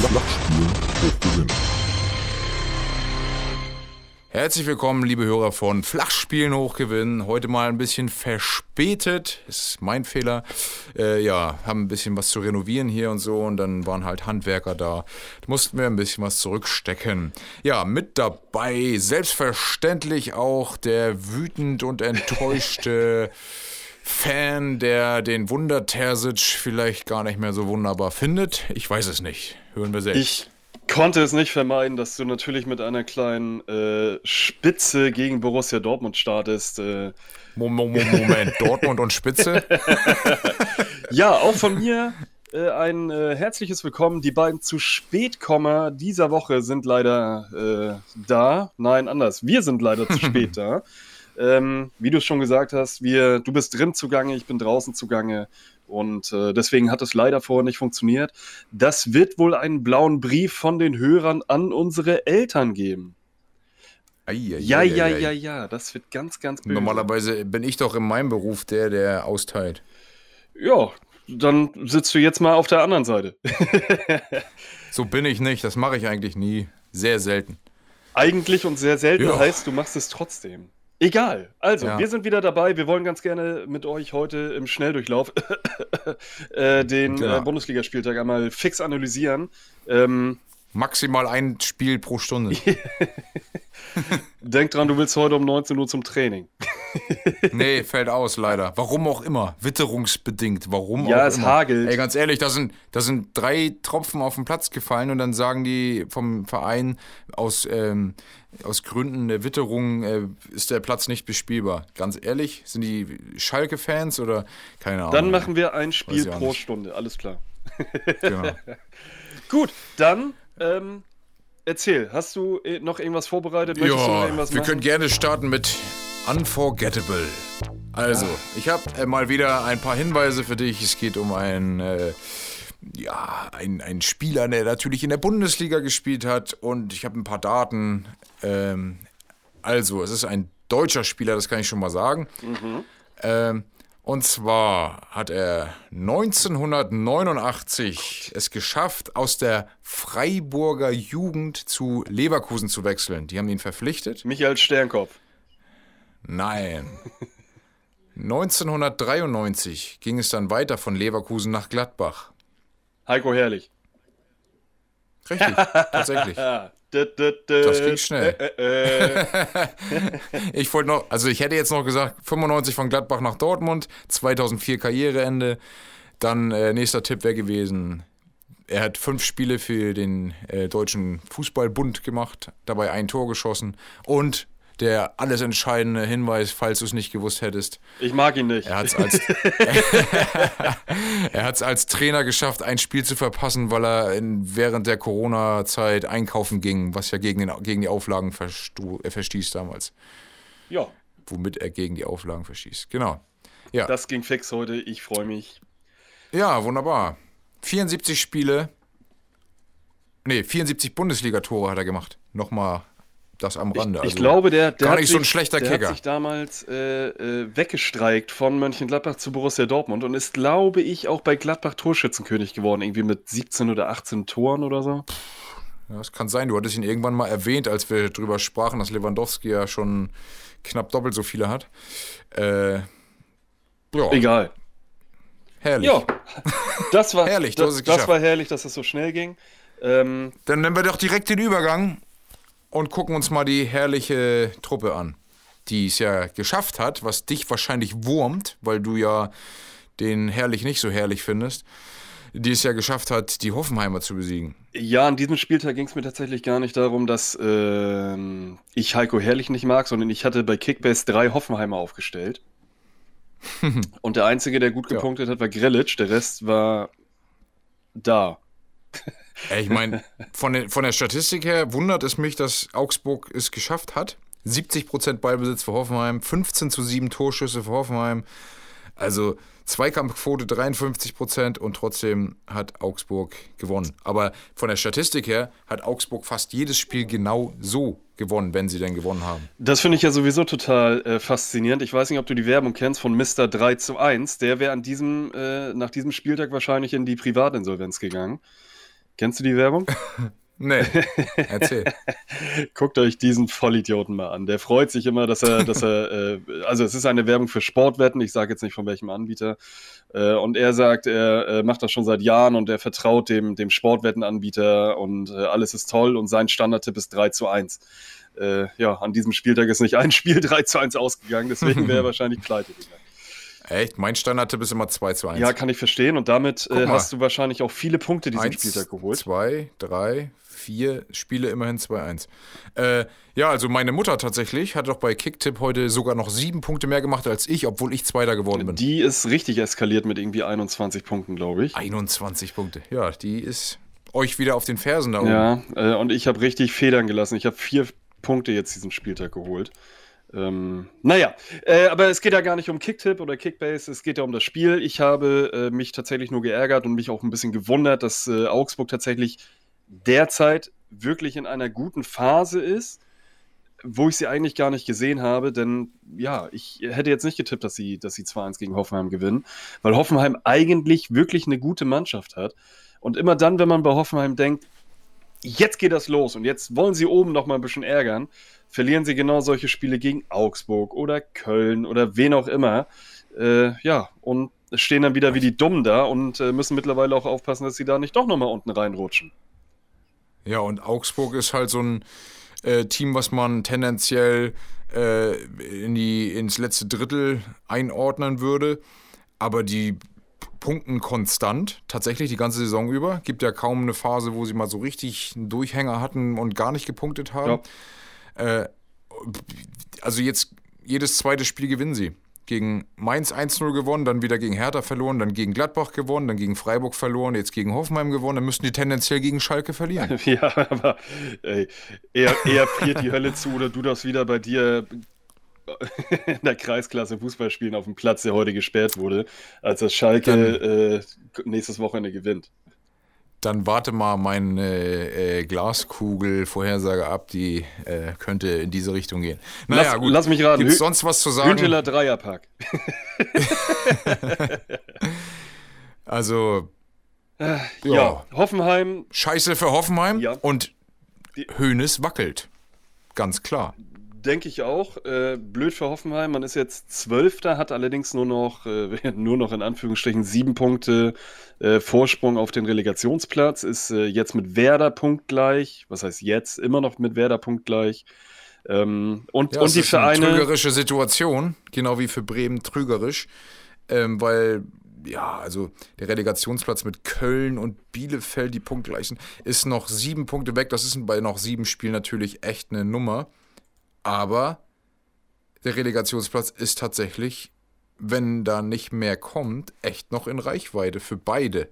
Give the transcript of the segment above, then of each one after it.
Flachspielen hochgewinnen. Herzlich willkommen, liebe Hörer von Flachspielen hochgewinnen. Heute mal ein bisschen verspätet, ist mein Fehler. Äh, ja, haben ein bisschen was zu renovieren hier und so und dann waren halt Handwerker da. Da mussten wir ein bisschen was zurückstecken. Ja, mit dabei selbstverständlich auch der wütend und enttäuschte Fan, der den Wunder Terzic vielleicht gar nicht mehr so wunderbar findet. Ich weiß es nicht. Hören wir selbst. Ich konnte es nicht vermeiden, dass du natürlich mit einer kleinen äh, Spitze gegen Borussia Dortmund startest. Äh. Moment, Moment, Dortmund und Spitze? ja, auch von mir äh, ein äh, herzliches Willkommen. Die beiden zu Spätkommer dieser Woche sind leider äh, da. Nein, anders. Wir sind leider zu spät da. Ähm, wie du es schon gesagt hast, wir, du bist drin zugange, ich bin draußen zugange. Und äh, deswegen hat es leider vorher nicht funktioniert. Das wird wohl einen blauen Brief von den Hörern an unsere Eltern geben. Ei, ei, ja, ei, ja, ei, ja, ja, das wird ganz, ganz böse. Normalerweise bin ich doch in meinem Beruf der, der austeilt. Ja, dann sitzt du jetzt mal auf der anderen Seite. so bin ich nicht, das mache ich eigentlich nie. Sehr selten. Eigentlich und sehr selten Ja. heißt, du machst es trotzdem. Egal. Also, Ja. wir sind wieder dabei. Wir wollen ganz gerne mit euch heute im Schnelldurchlauf äh, den Genau. äh, Bundesligaspieltag einmal fix analysieren. Ähm, Maximal ein Spiel pro Stunde. denk dran, du willst heute um 19 Uhr zum Training. Nee, fällt aus, leider. Warum auch immer. Witterungsbedingt. Warum Ja, auch es immer. hagelt. Ey, ganz ehrlich, da sind, da sind drei Tropfen auf den Platz gefallen und dann sagen die vom Verein, aus, ähm, aus Gründen der Witterung äh, ist der Platz nicht bespielbar. Ganz ehrlich, sind die Schalke-Fans oder keine Ahnung? Dann machen wir ein Spiel pro. Stunde. Alles klar. Genau. Gut, dann ähm, erzähl. Hast du äh, noch irgendwas vorbereitet? Möchtest du noch Ja, wir machen? können gerne starten mit Unforgettable. Also, ich habe äh, mal wieder ein paar Hinweise für dich. Es geht um einen, äh, ja, ein, ein Spieler, der natürlich in der Bundesliga gespielt hat. Und ich habe ein paar Daten. Ähm, also, es ist ein deutscher Spieler, das kann ich schon mal sagen. Ähm, und zwar hat er 1989 es geschafft, aus der Freiburger Jugend zu Leverkusen zu wechseln. Die haben ihn verpflichtet. Michael Sternkopf. Nein. 1993 ging es dann weiter von Leverkusen nach Gladbach. Heiko Herrlich. Richtig, tatsächlich. Das ging schnell. Äh, äh, äh. Ich wollte noch, also ich hätte jetzt noch gesagt, 95 von Gladbach nach Dortmund, 2004 Karriereende. Dann äh, nächster Tipp wäre gewesen, er hat fünf Spiele für den äh, Deutschen Fußballbund gemacht, dabei ein Tor geschossen und der alles entscheidende Hinweis, falls du es nicht gewusst hättest, Ich mag ihn nicht. er hat es als, er hat's als Trainer geschafft, ein Spiel zu verpassen, weil er in, während der Corona-Zeit einkaufen ging, was ja gegen, den, gegen die Auflagen verstu, äh, verstieß damals Ja, womit er gegen die Auflagen verschießt. Genau. Ja, das ging fix heute. Ich freue mich. ja wunderbar. 74 Spiele. Nee, 74 Bundesliga-Tore hat er gemacht. Nochmal das am Rande. Ich also glaube, der, der, gar hat nicht sich, so der hat sich damals äh, äh, weggestreikt von Mönchengladbach zu Borussia Dortmund und ist, glaube ich, auch bei Gladbach Torschützenkönig geworden. Irgendwie mit 17 oder 18 Toren oder so. Ja, das kann sein. Du hattest ihn irgendwann mal erwähnt, als wir drüber sprachen, dass Lewandowski ja schon knapp doppelt so viele hat. Äh, ja, Egal. herrlich. Ja, das war, Herrlich, das, es das war herrlich, dass das so schnell ging. Ähm, Dann nehmen wir doch direkt den Übergang und gucken uns mal die herrliche Truppe an, die es ja geschafft hat, was dich wahrscheinlich wurmt, weil du ja den herrlich nicht so herrlich findest, die es ja geschafft hat, die Hoffenheimer zu besiegen. Ja, an diesem Spieltag ging es mir tatsächlich gar nicht darum, dass ähm, ich Heiko Herrlich nicht mag, sondern ich hatte bei Kickbase drei Hoffenheimer aufgestellt. Und der Einzige, der gut Ja. gepunktet hat, war Grillitsch. Der Rest war da. Ich meine, von, der- von der Statistik her wundert es mich, dass Augsburg es geschafft hat. 70% Ballbesitz für Hoffenheim, 15 zu 7 Torschüsse für Hoffenheim. Also Zweikampfquote 53% und trotzdem hat Augsburg gewonnen. Aber von der Statistik her hat Augsburg fast jedes Spiel genau so gewonnen, wenn sie denn gewonnen haben. Das finde ich ja sowieso total äh, faszinierend. Ich weiß nicht, ob du die Werbung kennst von Mr. 3 zu 1. Der wäre äh, nach diesem Spieltag wahrscheinlich in die Privatinsolvenz gegangen. Kennst du die Werbung? Nee, erzähl. Guckt euch diesen Vollidioten mal an. Der freut sich immer, dass er, dass er, äh, also es ist eine Werbung für Sportwetten, ich sage jetzt nicht von welchem Anbieter. Äh, und er sagt, er äh, macht das schon seit Jahren und er vertraut dem, dem Sportwettenanbieter und äh, alles ist toll und sein Standardtipp ist 3 zu 1. Äh, ja, an diesem Spieltag ist nicht ein Spiel 3 zu 1 ausgegangen, deswegen wäre er wahrscheinlich pleite gegangen. Echt? Mein Standardtipp ist immer 2 zu 1. Ja, kann ich verstehen. Und damit äh, hast du wahrscheinlich auch viele Punkte diesen Eins, Spieltag geholt. Zwei, drei, vier Spiele, immerhin 2-1. Äh, ja, also meine Mutter tatsächlich hat doch bei Kicktipp heute sogar noch sieben Punkte mehr gemacht als ich, obwohl ich Zweiter geworden bin. Die ist richtig eskaliert mit irgendwie 21 Punkten, glaube ich. 21 Punkte. Ja, die ist euch wieder auf den Fersen da oben. Ja, äh, und ich habe richtig Federn gelassen. Ich habe vier Punkte jetzt diesen Spieltag geholt. Ähm, naja, äh, aber es geht ja gar nicht um Kicktipp oder Kickbase, es geht ja um das Spiel. Ich habe äh, mich tatsächlich nur geärgert und mich auch ein bisschen gewundert, dass äh, Augsburg tatsächlich derzeit wirklich in einer guten Phase ist, wo ich sie eigentlich gar nicht gesehen habe, denn ja, ich hätte jetzt nicht getippt, dass sie, dass sie 2-1 gegen Hoffenheim gewinnen, weil Hoffenheim eigentlich wirklich eine gute Mannschaft hat. Und immer dann, wenn man bei Hoffenheim denkt, jetzt geht das los und jetzt wollen sie oben noch mal ein bisschen ärgern, verlieren sie genau solche Spiele gegen Augsburg oder Köln oder wen auch immer. Äh, ja, und stehen dann wieder wie die Dummen da und äh, müssen mittlerweile auch aufpassen, dass sie da nicht doch noch mal unten reinrutschen. Ja, und Augsburg ist halt so ein äh, Team, was man tendenziell äh, in die, ins letzte Drittel einordnen würde. Aber die punkten konstant, tatsächlich die ganze Saison über. Gibt ja kaum eine Phase, wo sie mal so richtig einen Durchhänger hatten und gar nicht gepunktet haben. Äh, also jetzt jedes zweite Spiel gewinnen sie. Gegen Mainz 1-0 gewonnen, dann wieder gegen Hertha verloren, dann gegen Gladbach gewonnen, dann gegen Freiburg verloren, jetzt gegen Hoffenheim gewonnen, dann müssten die tendenziell gegen Schalke verlieren. Ja, aber ey, eher, eher friert die Hölle zu oder du darfst wieder bei dir in der Kreisklasse Fußball spielen auf dem Platz, der heute gesperrt wurde, als das Schalke äh, nächstes Wochenende gewinnt. Dann warte mal meine äh, Glaskugel-Vorhersage ab, die äh, könnte in diese Richtung gehen. Naja, lass, gut. lass mich raten. Gibt's sonst was zu sagen? Hünteler Dreierpack. Also, Ja. Ja. Hoffenheim, scheiße für Hoffenheim Ja. und Hönes wackelt. Ganz klar. Denke ich auch. Äh, blöd für Hoffenheim. Man ist jetzt Zwölfter, hat allerdings nur noch, äh, nur noch in Anführungsstrichen sieben Punkte äh, Vorsprung auf den Relegationsplatz. Ist äh, jetzt mit Werder punktgleich. Was heißt jetzt? Immer noch mit Werder punktgleich. Ähm, und, Ja, und die ist eine Vereine. trügerische Situation, genau wie für Bremen trügerisch, ähm, weil ja, also der Relegationsplatz mit Köln und Bielefeld, die punktgleich sind, ist noch sieben Punkte weg. Das ist bei noch sieben Spielen natürlich echt eine Nummer. Aber der Relegationsplatz ist tatsächlich, wenn da nicht mehr kommt, echt noch in Reichweite für beide.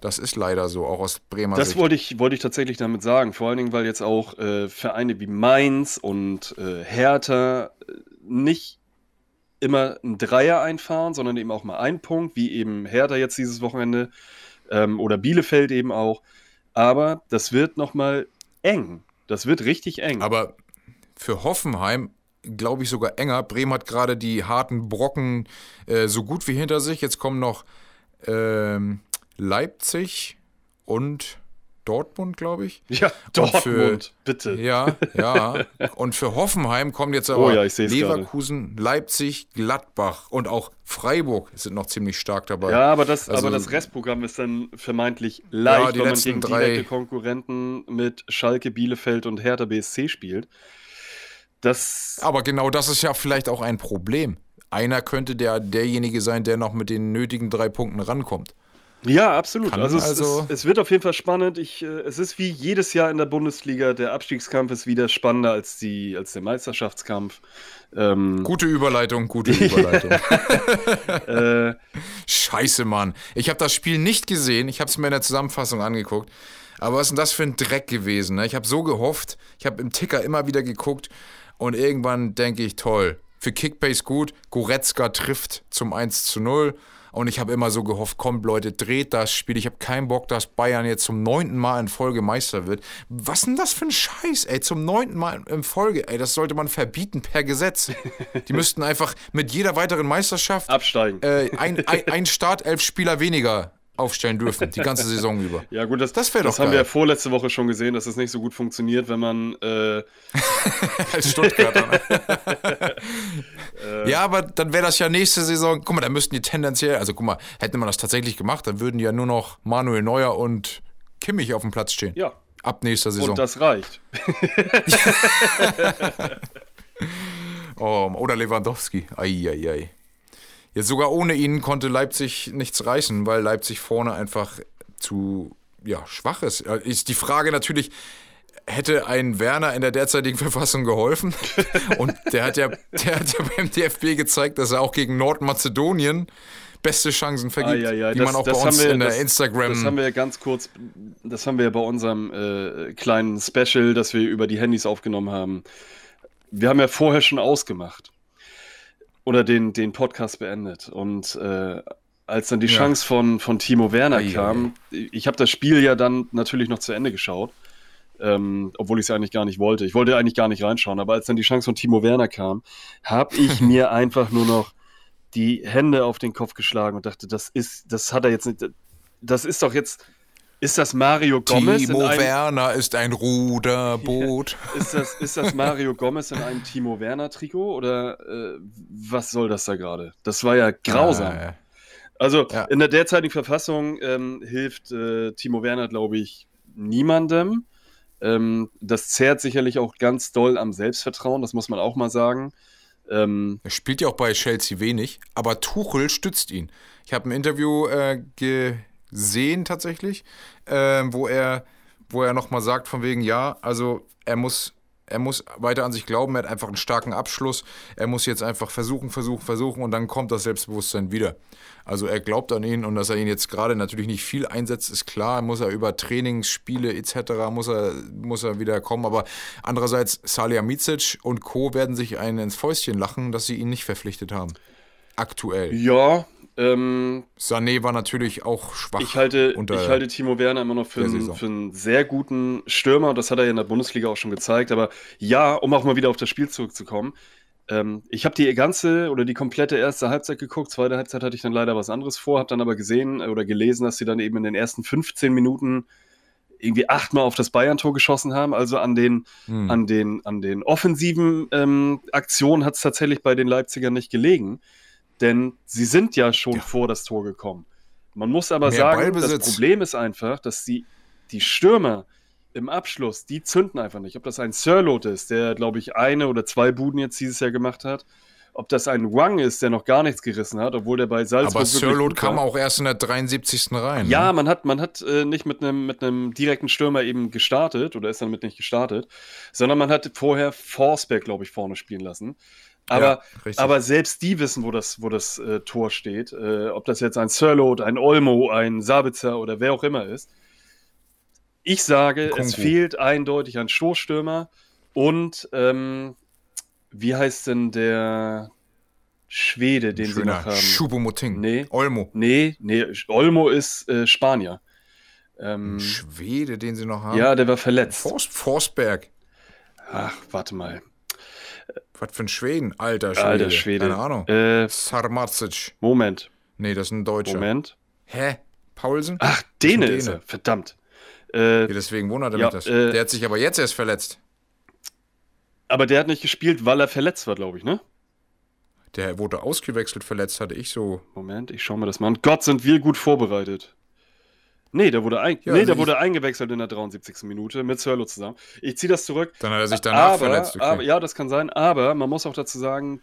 Das ist leider so, auch aus Bremer Das Sicht. wollte ich, wollte ich tatsächlich damit sagen. Vor allen Dingen, weil jetzt auch äh, Vereine wie Mainz und äh, Hertha äh, nicht immer einen Dreier einfahren, sondern eben auch mal einen Punkt, wie eben Hertha jetzt dieses Wochenende ähm, oder Bielefeld eben auch. Aber das wird nochmal eng. Das wird richtig eng. Aber für Hoffenheim glaube ich sogar enger. Bremen hat gerade die harten Brocken äh, so gut wie hinter sich. Jetzt kommen noch ähm, Leipzig und Dortmund, glaube ich. ja, Und für- Dortmund, bitte. Ja, ja. Und für Hoffenheim kommt jetzt aber Oh ja, Leverkusen, Leipzig, Gladbach und auch Freiburg sind noch ziemlich stark dabei. Ja, aber das, Also- aber das Restprogramm ist dann vermeintlich leicht, die weil man letzten gegen drei- direkte Konkurrenten mit Schalke, Bielefeld und Hertha BSC spielt. Das Aber genau das ist ja vielleicht auch ein Problem. Einer könnte der, derjenige sein, der noch mit den nötigen drei Punkten rankommt. Ja, absolut. Also, es, also- es, es wird auf jeden Fall spannend. Ich, äh, es ist wie jedes Jahr in der Bundesliga. Der Abstiegskampf ist wieder spannender als, die, als der Meisterschaftskampf. Ähm, Gute Überleitung, gute Überleitung. äh, Scheiße, Mann. Ich habe das Spiel nicht gesehen. Ich habe es mir in der Zusammenfassung angeguckt. Aber was ist denn das für ein Dreck gewesen? Ne? Ich habe so gehofft. Ich habe im Ticker immer wieder geguckt. Und irgendwann denke ich, toll. Für Kickbase gut. Goretzka trifft zum 1 zu 0. Und ich habe immer so gehofft, kommt Leute, dreht das Spiel. Ich habe keinen Bock, dass Bayern jetzt zum neunten Mal in Folge Meister wird. Was denn das für ein Scheiß, ey? Zum neunten Mal in Folge, ey. Das sollte man verbieten per Gesetz. Die müssten einfach mit jeder weiteren Meisterschaft absteigen. äh, ein, ein, ein Startelf-Spieler weniger aufstellen dürfen, die ganze Saison über. Ja, gut, das, Das wär das doch haben wir ja geil. vorletzte Woche schon gesehen, dass es nicht so gut funktioniert, wenn man. Äh, Als Stuttgarter. Ne? ja, aber dann wäre das ja nächste Saison. Guck mal, da müssten die tendenziell, also guck mal, hätte man das tatsächlich gemacht, dann würden ja nur noch Manuel Neuer und Kimmich auf dem Platz stehen. ja, Ab nächster Saison. und das reicht. Oh, oder Lewandowski. Eieiei. Jetzt sogar ohne ihn konnte Leipzig nichts reißen, weil Leipzig vorne einfach zu ja, schwach ist. Ist die Frage natürlich, hätte ein Werner in der derzeitigen Verfassung geholfen? Und der hat ja, der hat ja beim DFB gezeigt, dass er auch gegen Nordmazedonien beste Chancen vergibt, Ah, ja, ja, die das- man auch bei uns wir- in der das- Instagram. Das haben wir ja ganz kurz, das haben wir ja bei unserem äh, kleinen Special, das wir über die Handys aufgenommen haben. Wir haben ja vorher schon ausgemacht oder den, den Podcast beendet. Und äh, als dann die Ja. Chance von, von Timo Werner Ei, ei, kam, ich habe das Spiel ja dann natürlich noch zu Ende geschaut, ähm, obwohl ich es eigentlich gar nicht wollte. Ich wollte eigentlich gar nicht reinschauen, aber als dann die Chance von Timo Werner kam, habe ich mir einfach nur noch die Hände auf den Kopf geschlagen und dachte, das ist, das hat er jetzt nicht, das ist doch jetzt, ist das Mario Gomez Timo einem, Werner ist ein Ruderboot. ist das, ist das Mario Gomez in einem Timo Werner Trikot oder äh, was soll das da gerade? Das war ja grausam. Äh, Also Ja. in der derzeitigen Verfassung ähm, hilft äh, Timo Werner, glaube ich, niemandem. Ähm, das zehrt sicherlich auch ganz doll am Selbstvertrauen, das muss man auch mal sagen. Ähm, Er spielt ja auch bei Chelsea wenig, aber Tuchel stützt ihn. Ich habe ein Interview äh, gesehen tatsächlich, ähm, wo er, wo er nochmal sagt von wegen, ja, also er muss, er muss weiter an sich glauben, er hat einfach einen starken Abschluss, er muss jetzt einfach versuchen, versuchen, versuchen und dann kommt das Selbstbewusstsein wieder. Also er glaubt an ihn und dass er ihn jetzt gerade natürlich nicht viel einsetzt, ist klar, muss er über Trainingsspiele etc. muss er, muss er wieder kommen, aber andererseits Salihamidzic und Co. werden sich einen ins Fäustchen lachen, dass sie ihn nicht verpflichtet haben. Aktuell. ja, ähm, Sané war natürlich auch schwach. ich, halte, ich halte Timo Werner immer noch für, einen, für einen sehr guten Stürmer und das hat er ja in der Bundesliga auch schon gezeigt. Aber ja, um auch mal wieder auf das Spiel zurückzukommen, ähm, ich habe die ganze oder die komplette erste Halbzeit geguckt. Zweite Halbzeit hatte ich dann leider was anderes vor, habe dann aber gesehen oder gelesen, dass sie dann eben in den ersten 15 Minuten irgendwie achtmal auf das Bayern-Tor geschossen haben. Also an den, Hm. an den, an den offensiven ähm, Aktionen hat es tatsächlich bei den Leipzigern nicht gelegen. Denn sie sind ja schon vor das Tor gekommen. Man muss aber Mehr sagen, das. Problem ist einfach, dass die, die Stürmer im Abschluss, die zünden einfach nicht. Ob das ein Sirlot ist, der, glaube ich, eine oder zwei Buden jetzt dieses Jahr gemacht hat. Ob das ein Wang ist, der noch gar nichts gerissen hat, obwohl der bei Salzburg aber Sirlot kam auch erst in der 73. rein. Ja, ne? man hat, man hat äh, nicht mit einem mit einem direkten Stürmer eben gestartet oder ist damit nicht gestartet, sondern man hat vorher Forsberg, glaube ich, vorne spielen lassen. Aber, Ja, aber selbst die wissen, wo das, wo das äh, Tor steht. Äh, ob das jetzt ein Sirlot, ein Olmo, ein Sabitzer oder wer auch immer ist. Ich sage, es fehlt eindeutig ein Stoßstürmer und ähm, wie heißt denn der Schwede, den sie Schöner noch haben? Choupo-Moting. Nee. Olmo. Nee, nee, Olmo ist äh, Spanier. Ähm, Schwede, den sie noch haben. ja, der war verletzt. Forst, Forsberg. Ach, warte mal. Was für ein Schweden? Alter Schwede. Alter Schwede. Keine Ahnung. Äh, Sarmazic. Moment, Nee, das ist ein Deutscher. Moment. Hä? Paulsen? Ach, Dene Dene. ist er. Verdammt. Äh, Ja, deswegen wundert er Ja, mich das. äh, der hat sich aber jetzt erst verletzt. aber der hat nicht gespielt, weil er verletzt war, glaube ich, ne? Der wurde ausgewechselt, verletzt, hatte ich so. Moment, ich schaue mir das mal an. Gott, sind wir gut vorbereitet. Nee, der wurde, ein Ja, nee, also der ich- wurde eingewechselt in der 73. Minute mit Sirlo zusammen. Ich ziehe das zurück. Dann hat er sich danach aber, verletzt. Okay. aber, ja, das kann sein, aber man muss auch dazu sagen,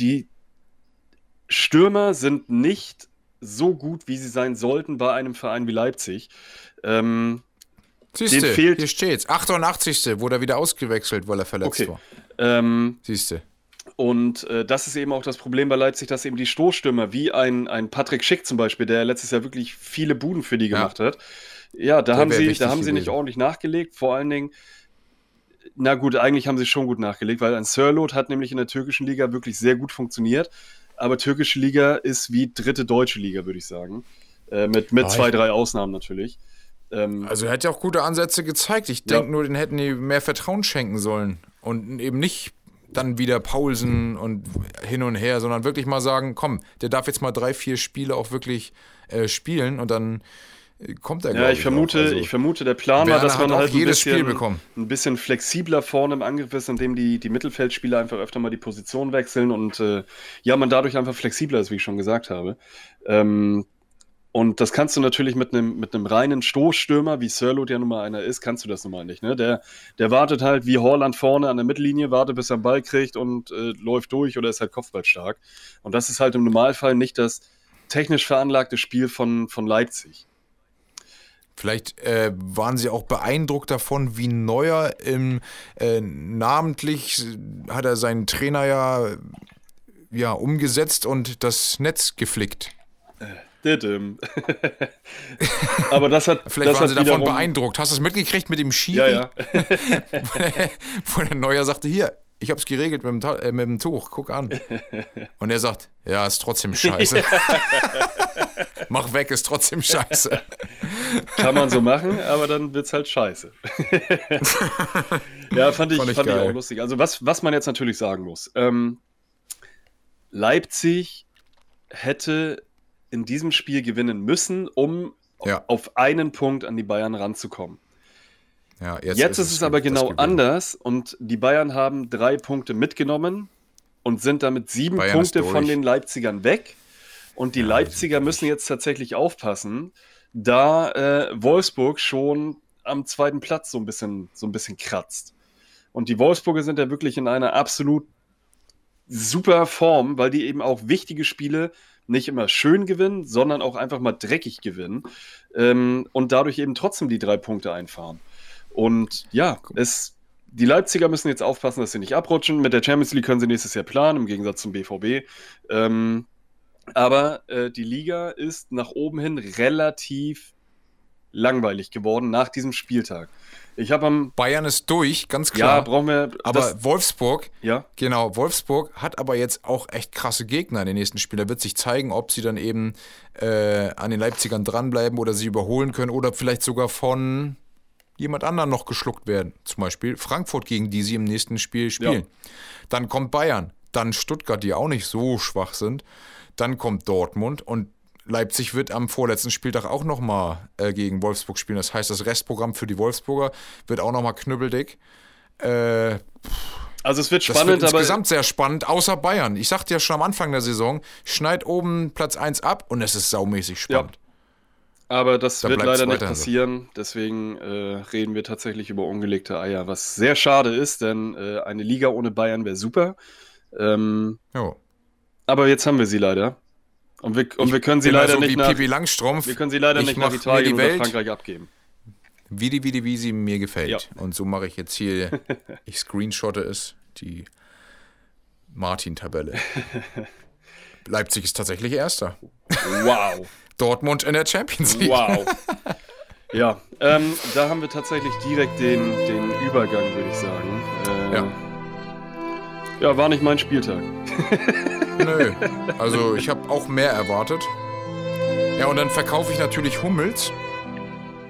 die Stürmer sind nicht so gut, wie sie sein sollten bei einem Verein wie Leipzig. Ähm, Siehste, fehlt- hier steht's. 88. wurde er wieder ausgewechselt, weil er verletzt Okay. war. ähm, Siehste. Und äh, das ist eben auch das Problem bei Leipzig, dass eben die Stoßstürmer, wie ein, ein Patrick Schick zum Beispiel, der letztes Jahr wirklich viele Buden für die Ja. gemacht hat, ja, da Der haben sie, da haben sie nicht ordentlich nachgelegt. Vor allen Dingen, na gut, eigentlich haben sie schon gut nachgelegt, weil ein Sirlot hat nämlich in der türkischen Liga wirklich sehr gut funktioniert. Aber türkische Liga ist wie dritte deutsche Liga, würde ich sagen. Äh, mit mit Ah, zwei, drei Ausnahmen natürlich. Ähm, Also er hat ja auch gute Ansätze gezeigt. Ich Ja. denke nur, den hätten die mehr Vertrauen schenken sollen. Und eben nicht dann wieder Paulsen und hin und her, sondern wirklich mal sagen, komm, der darf jetzt mal drei, vier Spiele auch wirklich äh, spielen und dann äh, kommt er. Ja, ich vermute, also, ich vermute, der Plan war, dass man halt ein bisschen, bekommen. ein bisschen flexibler vorne im Angriff ist, indem die, die Mittelfeldspieler einfach öfter mal die Position wechseln und äh, ja, man dadurch einfach flexibler ist, wie ich schon gesagt habe. Ähm, und das kannst du natürlich mit einem mit reinen Stoßstürmer, wie Sirlot ja nun mal einer ist, kannst du das nun mal nicht. Ne? Der, der wartet halt wie Horland vorne an der Mittellinie, wartet bis er einen Ball kriegt und äh, läuft durch oder ist halt kopfballstark. Und das ist halt im Normalfall nicht das technisch veranlagte Spiel von, von Leipzig. Vielleicht äh, waren sie auch beeindruckt davon, wie Neuer im äh, namentlich hat er seinen Trainer ja, ja umgesetzt und das Netz geflickt. Äh. Aber das hat. Vielleicht das waren sie davon beeindruckt. Hast du es mitgekriegt mit dem Schiri? Ja, ja. Wo der Neuer sagte: Hier, ich hab's geregelt mit dem, äh, mit dem Tuch, guck an. Und er sagt: Ja, ist trotzdem scheiße. Mach weg, ist trotzdem scheiße. Kann man so machen, aber dann wird's halt scheiße. ja, fand ich, fand ich, fand ich auch lustig. Also, was, was man jetzt natürlich sagen muss: ähm, Leipzig hätte in diesem Spiel gewinnen müssen, um ja. auf einen Punkt an die Bayern ranzukommen. Ja, jetzt, jetzt ist, ist, es aber genau anders und die Bayern haben drei Punkte mitgenommen und sind damit sieben Bayern Punkte von den Leipzigern weg. Und die ja, Leipziger müssen jetzt tatsächlich aufpassen, da äh, Wolfsburg schon am zweiten Platz so ein bisschen, so ein bisschen kratzt. Und die Wolfsburger sind ja wirklich in einer absolut super Form, weil die eben auch wichtige Spiele nicht immer schön gewinnen, sondern auch einfach mal dreckig gewinnen ähm, und dadurch eben trotzdem die drei Punkte einfahren. Und ja, es, die Leipziger müssen jetzt aufpassen, dass sie nicht abrutschen. Mit der Champions League können sie nächstes Jahr planen, im Gegensatz zum BVB. Ähm, aber äh, die Liga ist nach oben hin relativ langweilig geworden nach diesem Spieltag. Ich habe am Bayern ist durch, ganz klar. Ja, brauchen wir. Aber Wolfsburg, ja, genau, Wolfsburg hat aber jetzt auch echt krasse Gegner in den nächsten Spielen. Da wird sich zeigen, ob sie dann eben äh, an den Leipzigern dranbleiben oder sie überholen können oder vielleicht sogar von jemand anderen noch geschluckt werden. Zum Beispiel Frankfurt, gegen die sie im nächsten Spiel spielen. Ja. Dann kommt Bayern, dann Stuttgart, die auch nicht so schwach sind. Dann kommt Dortmund und Leipzig wird am vorletzten Spieltag auch nochmal äh, gegen Wolfsburg spielen. Das heißt, das Restprogramm für die Wolfsburger wird auch nochmal knüppeldick. Äh, also es wird spannend, das wird insgesamt sehr spannend, außer Bayern. Ich sagte ja schon am Anfang der Saison, schneid oben Platz 1 ab und es ist saumäßig spannend. Ja. Aber das da wird leider nicht passieren. So. Deswegen äh, reden wir tatsächlich über ungelegte Eier, was sehr schade ist, denn äh, eine Liga ohne Bayern wäre super. Ähm, aber jetzt haben wir sie leider. Und wir, und wir können sie leider so nicht nach, Langstrumpf. Wir können sie leider nicht nach Italien oder Frankreich abgeben. Wie die, wie die, wie sie mir gefällt. Ja. Und so mache ich jetzt hier, ich screenshotte es, die Martin-Tabelle. Leipzig ist tatsächlich Erster. Wow. Dortmund in der Champions League. Wow. Ja, ähm, da haben wir tatsächlich direkt den, den Übergang, würde ich sagen. Äh, ja. Ja, war nicht mein Spieltag. Nö, also ich habe auch mehr erwartet. Ja, und dann verkaufe ich natürlich Hummels,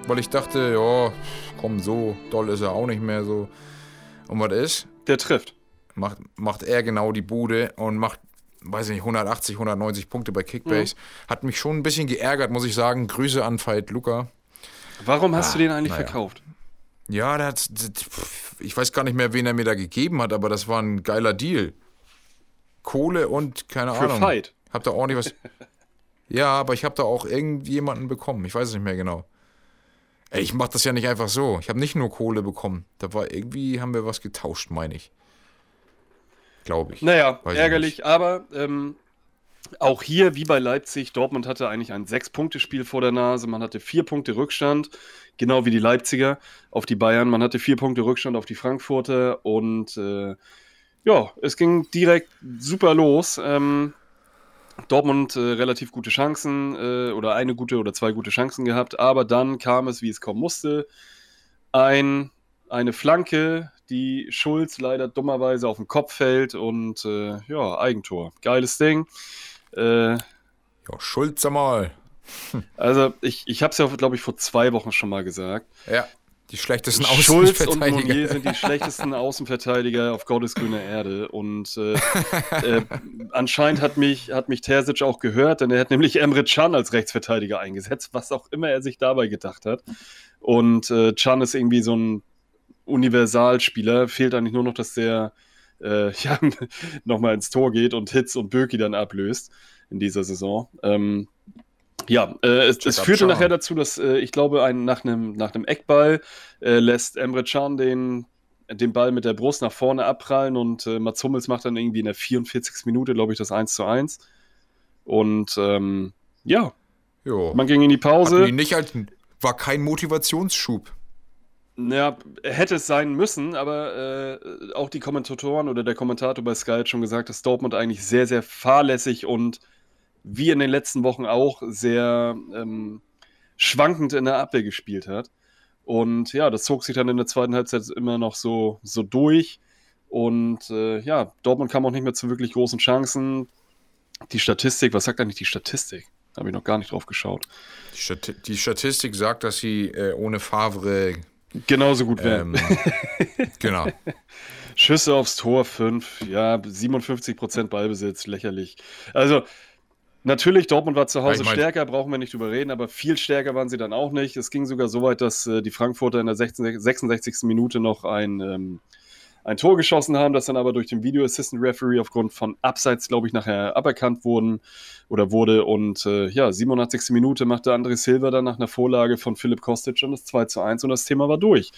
weil ich dachte, ja, komm, so doll ist er auch nicht mehr so. Und was ist? Der trifft. Macht, macht er genau die Bude und macht, weiß ich nicht, 180, 190 Punkte bei Kickbase. Mhm. Hat mich schon ein bisschen geärgert, muss ich sagen. Grüße an Veit Luca. Warum hast ah, du den eigentlich naja. verkauft? Ja, der hat, ich weiß gar nicht mehr, wen er mir da gegeben hat, aber das war ein geiler Deal. Kohle und keine Für Ahnung. Fight. Hab da ordentlich was. ja, aber ich habe da auch irgendjemanden bekommen. Ich weiß es nicht mehr genau. Ey, ich mach das ja nicht einfach so. Ich habe nicht nur Kohle bekommen. Da war irgendwie, haben wir was getauscht, meine ich. Glaube ich. Naja, weiß ärgerlich, aber ähm, auch hier, wie bei Leipzig, Dortmund hatte eigentlich ein Sechs-Punkte-Spiel vor der Nase. Man hatte vier Punkte Rückstand, genau wie die Leipziger auf die Bayern. Man hatte vier Punkte Rückstand auf die Frankfurter und äh, ja, es ging direkt super los. Ähm, Dortmund äh, relativ gute Chancen äh, oder eine gute oder zwei gute Chancen gehabt, aber dann kam es, wie es kommen musste. Ein, eine Flanke, die Schulz leider dummerweise auf den Kopf fällt und äh, ja, Eigentor. Geiles Ding. Äh, ja, Schulz einmal. Also, ich, ich habe es ja, glaube ich, vor zwei Wochen schon mal gesagt. Ja. Die schlechtesten Schulz und Monier Außenverteidiger. sind die schlechtesten Außenverteidiger auf Gottes grüner Erde. Und äh, äh, anscheinend hat mich, hat mich Terzic auch gehört, denn er hat nämlich Emre Can als Rechtsverteidiger eingesetzt, was auch immer er sich dabei gedacht hat. Und äh, Can ist irgendwie so ein Universalspieler. Fehlt eigentlich nur noch, dass der äh, ja, nochmal ins Tor geht und Hitz und Böki dann ablöst in dieser Saison. Ähm, ja, äh, es, es führte nachher dazu, dass äh, ich glaube, ein, nach einem nach Eckball äh, lässt Emre Can den, den Ball mit der Brust nach vorne abprallen und äh, Mats Hummels macht dann irgendwie in der 44. Minute, glaube ich, das 1 zu 1. Und ähm, ja, Jo. man ging in die Pause. nicht als, war kein Motivationsschub. Ja, hätte es sein müssen, aber äh, auch die Kommentatoren oder der Kommentator bei Sky hat schon gesagt, dass Dortmund eigentlich sehr, sehr fahrlässig und wie in den letzten Wochen auch sehr ähm, schwankend in der Abwehr gespielt hat. Und ja, das zog sich dann in der zweiten Halbzeit immer noch so, so durch. Und äh, ja, Dortmund kam auch nicht mehr zu wirklich großen Chancen. Die Statistik, was sagt eigentlich die Statistik? Habe ich noch gar nicht drauf geschaut. Die, Stati die Statistik sagt, dass sie äh, ohne Favre. Genauso gut wären. Ähm, genau. Schüsse aufs Tor 5, ja, 57% Ballbesitz, lächerlich. Also, natürlich, Dortmund war zu Hause Ich mein- stärker, brauchen wir nicht drüber reden, aber viel stärker waren sie dann auch nicht. Es ging sogar so weit, dass äh, die Frankfurter in der 16, 66. Minute noch ein, ähm, ein Tor geschossen haben, das dann aber durch den Video Assistant Referee aufgrund von Abseits, glaube ich, nachher aberkannt wurden oder wurde. Und äh, ja, 87. Minute machte André Silva dann nach einer Vorlage von Philipp Kostic schon das 2 zu 1 und das Thema war durch.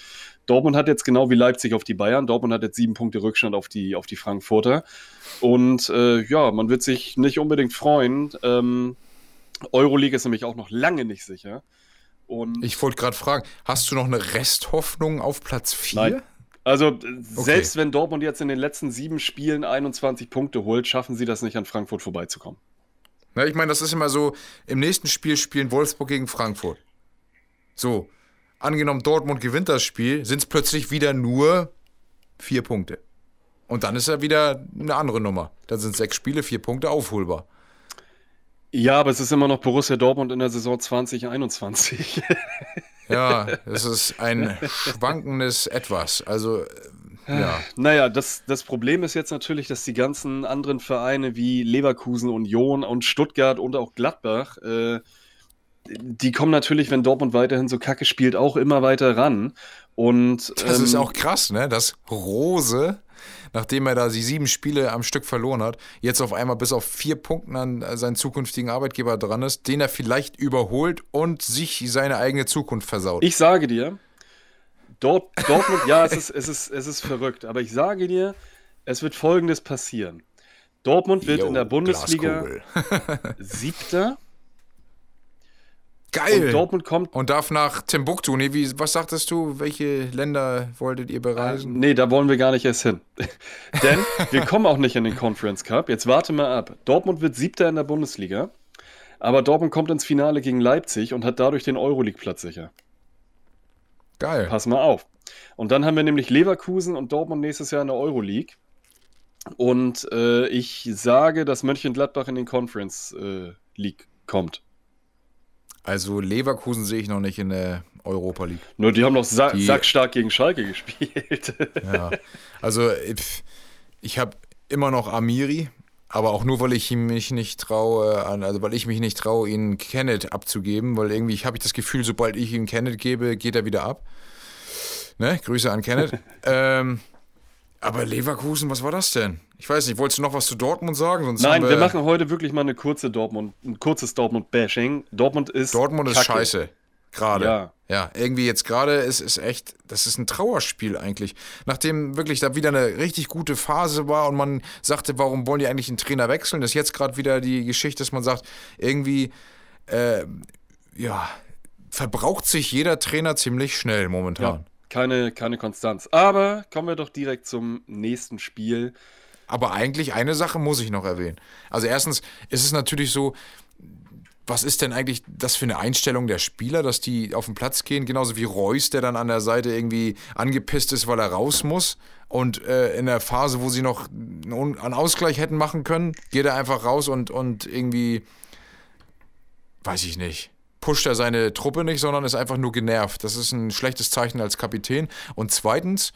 Dortmund hat jetzt genau wie Leipzig auf die Bayern. Dortmund hat jetzt sieben Punkte Rückstand auf die, auf die Frankfurter. Und äh, ja, man wird sich nicht unbedingt freuen. Ähm, Euroleague ist nämlich auch noch lange nicht sicher. Und Ich wollte gerade fragen, hast du noch eine Resthoffnung auf Platz 4? Nein. Also äh, selbst wenn Dortmund jetzt in den letzten sieben Spielen 21 Punkte holt, schaffen sie das nicht an Frankfurt vorbeizukommen. Na, ich meine, das ist immer so, im nächsten Spiel spielen Wolfsburg gegen Frankfurt. So, angenommen Dortmund gewinnt das Spiel, sind es plötzlich wieder nur vier Punkte. Und dann ist ja wieder eine andere Nummer. Dann sind sechs Spiele, vier Punkte aufholbar. Ja, aber es ist immer noch Borussia Dortmund in der Saison 2021. Ja, es ist ein schwankendes Etwas. Also, äh, ja. Naja, das, das Problem ist jetzt natürlich, dass die ganzen anderen Vereine wie Leverkusen, Union und Stuttgart und auch Gladbach, äh, die kommen natürlich, wenn Dortmund weiterhin so kacke spielt, auch immer weiter ran. Und Das ist ähm, auch krass, ne? Dass Rose, nachdem er da die sieben Spiele am Stück verloren hat, jetzt auf einmal bis auf vier Punkten an seinen zukünftigen Arbeitgeber dran ist, den er vielleicht überholt und sich seine eigene Zukunft versaut. Ich sage dir, Dort, Dortmund, ja, es ist, es, ist, es ist verrückt, aber ich sage dir, es wird Folgendes passieren. Dortmund wird Jo, in der Bundesliga. Siebter Geil! und Dortmund kommt. Und darf nach Timbuktu. Nee, wie, was sagtest du? Welche Länder wolltet ihr bereisen? Nee, da wollen wir gar nicht erst hin. Denn wir kommen auch nicht in den Conference Cup. Jetzt warte mal ab. Dortmund wird Siebter in der Bundesliga, aber Dortmund kommt ins Finale gegen Leipzig und hat dadurch den Euroleague-Platz sicher. Geil. Pass mal auf. Und dann haben wir nämlich Leverkusen und Dortmund nächstes Jahr in der Euroleague. Und äh, ich sage, dass Mönchengladbach in den Conference äh, League kommt. Also Leverkusen sehe ich noch nicht in der Europa League. Nur die haben noch sa Die- sackstark gegen Schalke gespielt. Ja. Also ich, habe immer noch Amiri, aber auch nur, weil ich ihm mich nicht traue, also weil ich mich nicht traue, ihn Kenneth abzugeben, weil irgendwie habe ich das Gefühl, sobald ich ihm Kenneth gebe, geht er wieder ab. Ne? Grüße an Kenneth. ähm, aber Leverkusen, was war das denn? Ich weiß nicht, wolltest du noch was zu Dortmund sagen? Sonst Nein, haben wir machen heute wirklich mal eine kurze Dortmund, ein kurzes Dortmund-Bashing. Dortmund ist. Dortmund ist Kacke. scheiße. Gerade. Ja. Ja, irgendwie jetzt gerade ist es echt, das ist ein Trauerspiel eigentlich. Nachdem wirklich da wieder eine richtig gute Phase war und man sagte, warum wollen die eigentlich einen Trainer wechseln? Das ist jetzt gerade wieder die Geschichte, dass man sagt, irgendwie, äh, ja, verbraucht sich jeder Trainer ziemlich schnell momentan. Ja, keine, keine Konstanz. Aber kommen wir doch direkt zum nächsten Spiel. Aber eigentlich eine Sache muss ich noch erwähnen. Also erstens ist es natürlich so, was ist denn eigentlich das für eine Einstellung der Spieler, dass die auf den Platz gehen, genauso wie Reus, der dann an der Seite irgendwie angepisst ist, weil er raus muss. Und äh, in der Phase, wo sie noch einen Ausgleich hätten machen können, geht er einfach raus und, und irgendwie, weiß ich nicht. Pusht er seine Truppe nicht, sondern ist einfach nur genervt. Das ist ein schlechtes Zeichen als Kapitän. Und zweitens,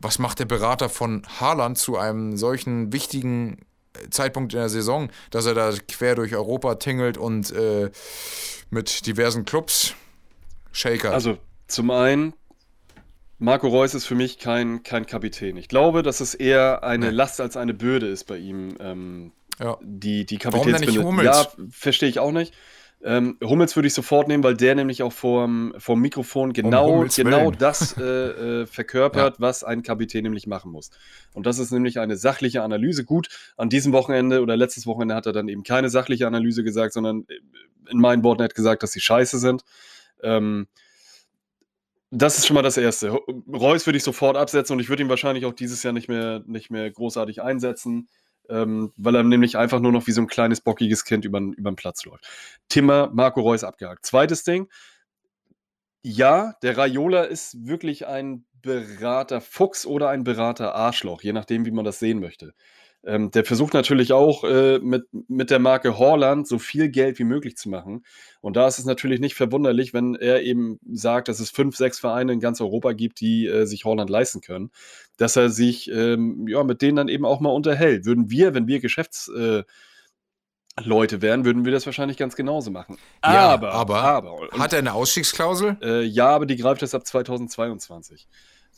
was macht der Berater von Haaland zu einem solchen wichtigen äh, Zeitpunkt in der Saison, dass er da quer durch Europa tingelt und äh, mit diversen Clubs shakert? Also zum einen, Marco Reus ist für mich kein, kein Kapitän. Ich glaube, dass es eher eine Nee. Last als eine Bürde ist bei ihm, ähm, ja. die, die Warum denn nicht Kapitänsbinde. Ja, verstehe ich auch nicht. Ähm, Hummels würde ich sofort nehmen, weil der nämlich auch vorm, vorm Mikrofon genau, Hummels genau willen. das äh, äh, verkörpert, was ein Kapitän nämlich machen muss. Und das ist nämlich eine sachliche Analyse. Gut, an diesem Wochenende oder letztes Wochenende hat er dann eben keine sachliche Analyse gesagt, sondern äh, in meinen Worten hat gesagt, dass sie scheiße sind. Ähm, das ist schon mal das Erste. Reus würde ich sofort absetzen und ich würde ihn wahrscheinlich auch dieses Jahr nicht mehr, nicht mehr großartig einsetzen, ähm, weil er nämlich einfach nur noch wie so ein kleines bockiges Kind über den Platz läuft. Timmer, Marco Reus abgehakt. Zweites Ding. Ja, der Raiola ist wirklich ein Berater Fuchs oder ein Berater Arschloch, je nachdem, wie man das sehen möchte. Ähm, der versucht natürlich auch äh, mit, mit der Marke Horland so viel Geld wie möglich zu machen. Und da ist es natürlich nicht verwunderlich, wenn er eben sagt, dass es fünf, sechs Vereine in ganz Europa gibt, die äh, sich Horland leisten können, dass er sich ähm, ja, mit denen dann eben auch mal unterhält. Würden wir, wenn wir Geschäftsleute äh, Leute wären, würden wir das wahrscheinlich ganz genauso machen. Ja, aber, aber aber und, Hat er eine Ausstiegsklausel? äh, ja, aber die greift erst ab 2022.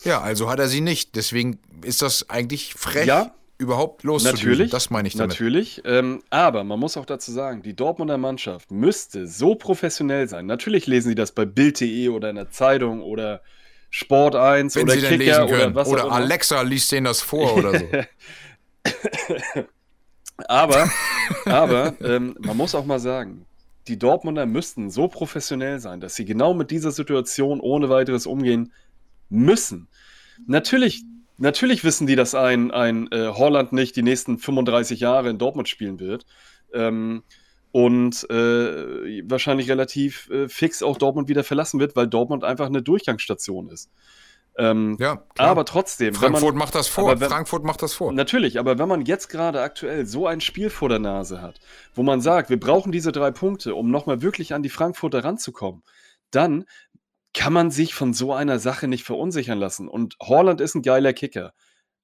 Ja, also hat er sie nicht. Deswegen ist das eigentlich frech, Ja. Überhaupt. Natürlich. Das meine ich damit. Natürlich. Ähm, aber man muss auch dazu sagen, die Dortmunder Mannschaft müsste so professionell sein. Natürlich lesen sie das bei Bild.de oder in der Zeitung oder Sport 1 Wenn oder sie Kicker oder was Oder auch immer. Alexa liest denen das vor oder so. Aber, aber ähm, man muss auch mal sagen, die Dortmunder müssten so professionell sein, dass sie genau mit dieser Situation ohne weiteres umgehen müssen. Natürlich, natürlich wissen die, dass ein, ein äh, Holland nicht die nächsten 35 Jahre in Dortmund spielen wird. Ähm, und äh, wahrscheinlich relativ äh, fix auch Dortmund wieder verlassen wird, weil Dortmund einfach eine Durchgangsstation ist. Ähm, Ja, klar. aber trotzdem, wenn man- Frankfurt macht das vor. wenn- Frankfurt macht das vor. Natürlich, aber wenn man jetzt gerade aktuell so ein Spiel vor der Nase hat, wo man sagt, wir brauchen diese drei Punkte, um nochmal wirklich an die Frankfurter ranzukommen, dann kann man sich von so einer Sache nicht verunsichern lassen. Und Horland ist ein geiler Kicker.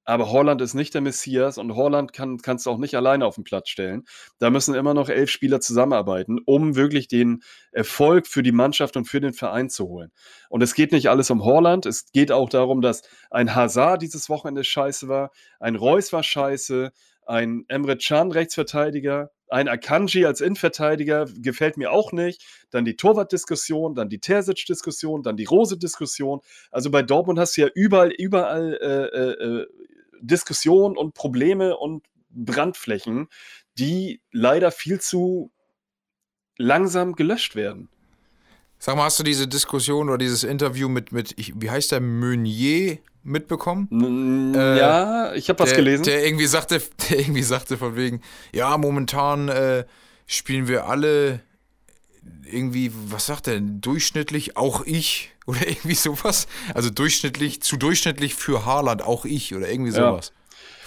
Aber Horland ist nicht der Messias und Horland kann, kannst du auch nicht alleine auf den Platz stellen. Da müssen immer noch elf Spieler zusammenarbeiten, um wirklich den Erfolg für die Mannschaft und für den Verein zu holen. Und es geht nicht alles um Horland. Es geht auch darum, dass ein Hazard dieses Wochenende scheiße war, ein Reus war scheiße, ein Emre Can Rechtsverteidiger, ein Akanji als Innenverteidiger gefällt mir auch nicht. Dann die Torwart-Diskussion, dann die Terzic-Diskussion, dann die Rose-Diskussion. Also bei Dortmund hast du ja überall, überall äh, äh, äh, Diskussionen und Probleme und Brandflächen, die leider viel zu langsam gelöscht werden. Sag mal, hast du diese Diskussion oder dieses Interview mit, mit ich, wie heißt der, Meunier mitbekommen? Äh, ja, ich habe was gelesen. Der irgendwie sagte, der irgendwie sagte von wegen, ja, momentan äh, spielen wir alle irgendwie, was sagt er, durchschnittlich, auch ich oder irgendwie sowas. Also durchschnittlich, zu durchschnittlich für Haaland, auch ich oder irgendwie sowas.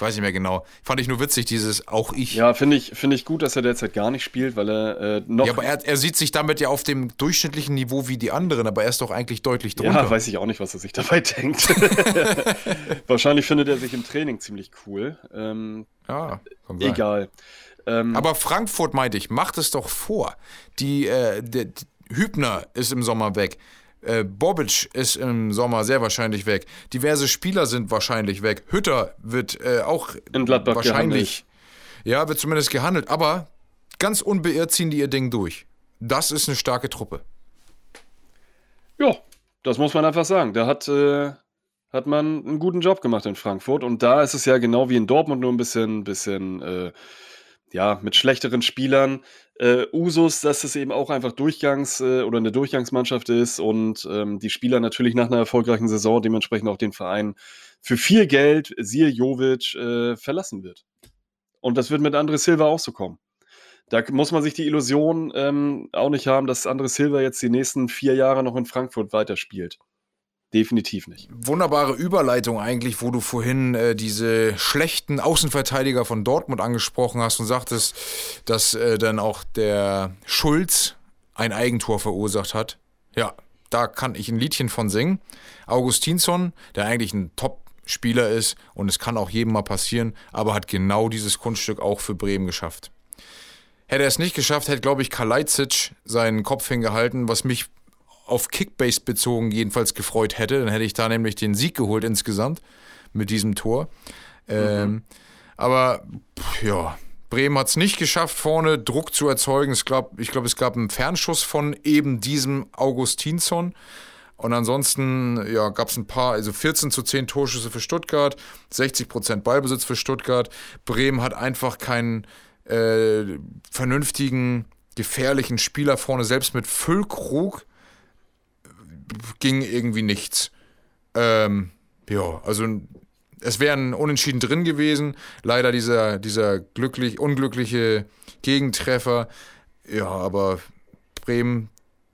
Ich weiß nicht mehr genau. Fand ich nur witzig, dieses auch ich. ja, finde ich, finde ich gut, dass er derzeit gar nicht spielt, weil er äh, noch. Ja, aber er, er sieht sich damit ja auf dem durchschnittlichen Niveau wie die anderen, aber er ist doch eigentlich deutlich drunter. Ja, weiß ich auch nicht, was er sich dabei denkt. Wahrscheinlich findet er sich im Training ziemlich cool. Ähm, Ja, egal. Ähm, Aber Frankfurt meinte ich, macht es doch vor. Die, äh, die Hübner ist im Sommer weg. Äh, Bobic ist im Sommer sehr wahrscheinlich weg. Diverse Spieler sind wahrscheinlich weg. Hütter wird äh, auch wahrscheinlich. Ja, wird zumindest gehandelt. Aber ganz unbeirrt ziehen die ihr Ding durch. Das ist eine starke Truppe. ja, das muss man einfach sagen. Da hat, äh, hat man einen guten Job gemacht in Frankfurt. Und da ist es ja genau wie in Dortmund nur ein bisschen, bisschen äh, ja, mit schlechteren Spielern. Äh, Usus, dass es eben auch einfach Durchgangs- äh, oder eine Durchgangsmannschaft ist und ähm, die Spieler natürlich nach einer erfolgreichen Saison dementsprechend auch den Verein für viel Geld, siehe Jovic, äh, verlassen wird. Und das wird mit André Silva auch so kommen. Da muss man sich die Illusion ähm, auch nicht haben, dass André Silva jetzt die nächsten vier Jahre noch in Frankfurt weiterspielt. Definitiv nicht. Wunderbare Überleitung eigentlich, wo du vorhin äh, diese schlechten Außenverteidiger von Dortmund angesprochen hast und sagtest, dass äh, dann auch der Schulz ein Eigentor verursacht hat. Ja, da kann ich ein Liedchen von singen. Augustinsson, der eigentlich ein Top-Spieler ist und es kann auch jedem mal passieren, aber hat genau dieses Kunststück auch für Bremen geschafft. Hätte er es nicht geschafft, hätte, glaube ich, Kalajdzic seinen Kopf hingehalten, was mich auf Kickbase bezogen jedenfalls gefreut hätte. Dann hätte ich da nämlich den Sieg geholt insgesamt mit diesem Tor. Mhm. Ähm, aber ja, Bremen hat es nicht geschafft, vorne Druck zu erzeugen. Ich glaube, ich glaub, es gab einen Fernschuss von eben diesem Augustinsson. Und ansonsten ja, gab es ein paar, also 14 zu 10 Torschüsse für Stuttgart, 60 Prozent Ballbesitz für Stuttgart. Bremen hat einfach keinen äh, vernünftigen, gefährlichen Spieler vorne. Selbst mit Füllkrug ging irgendwie nichts. Ähm, ja, also es wären Unentschieden drin gewesen. Leider dieser, dieser glücklich, unglückliche Gegentreffer. Ja, aber Bremen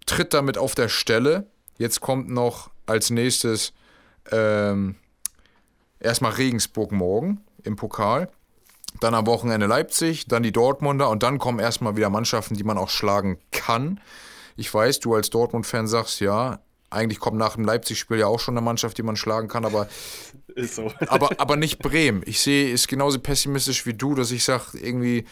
tritt damit auf der Stelle. Jetzt kommt noch als nächstes ähm, erstmal Regensburg morgen im Pokal. Dann am Wochenende Leipzig, dann die Dortmunder und dann kommen erstmal wieder Mannschaften, die man auch schlagen kann. Ich weiß, du als Dortmund-Fan sagst, ja, eigentlich kommt nach dem Leipzig-Spiel ja auch schon eine Mannschaft, die man schlagen kann, aber, Ist so. aber, aber nicht Bremen. Ich sehe es genauso pessimistisch wie du, dass ich sage, irgendwie,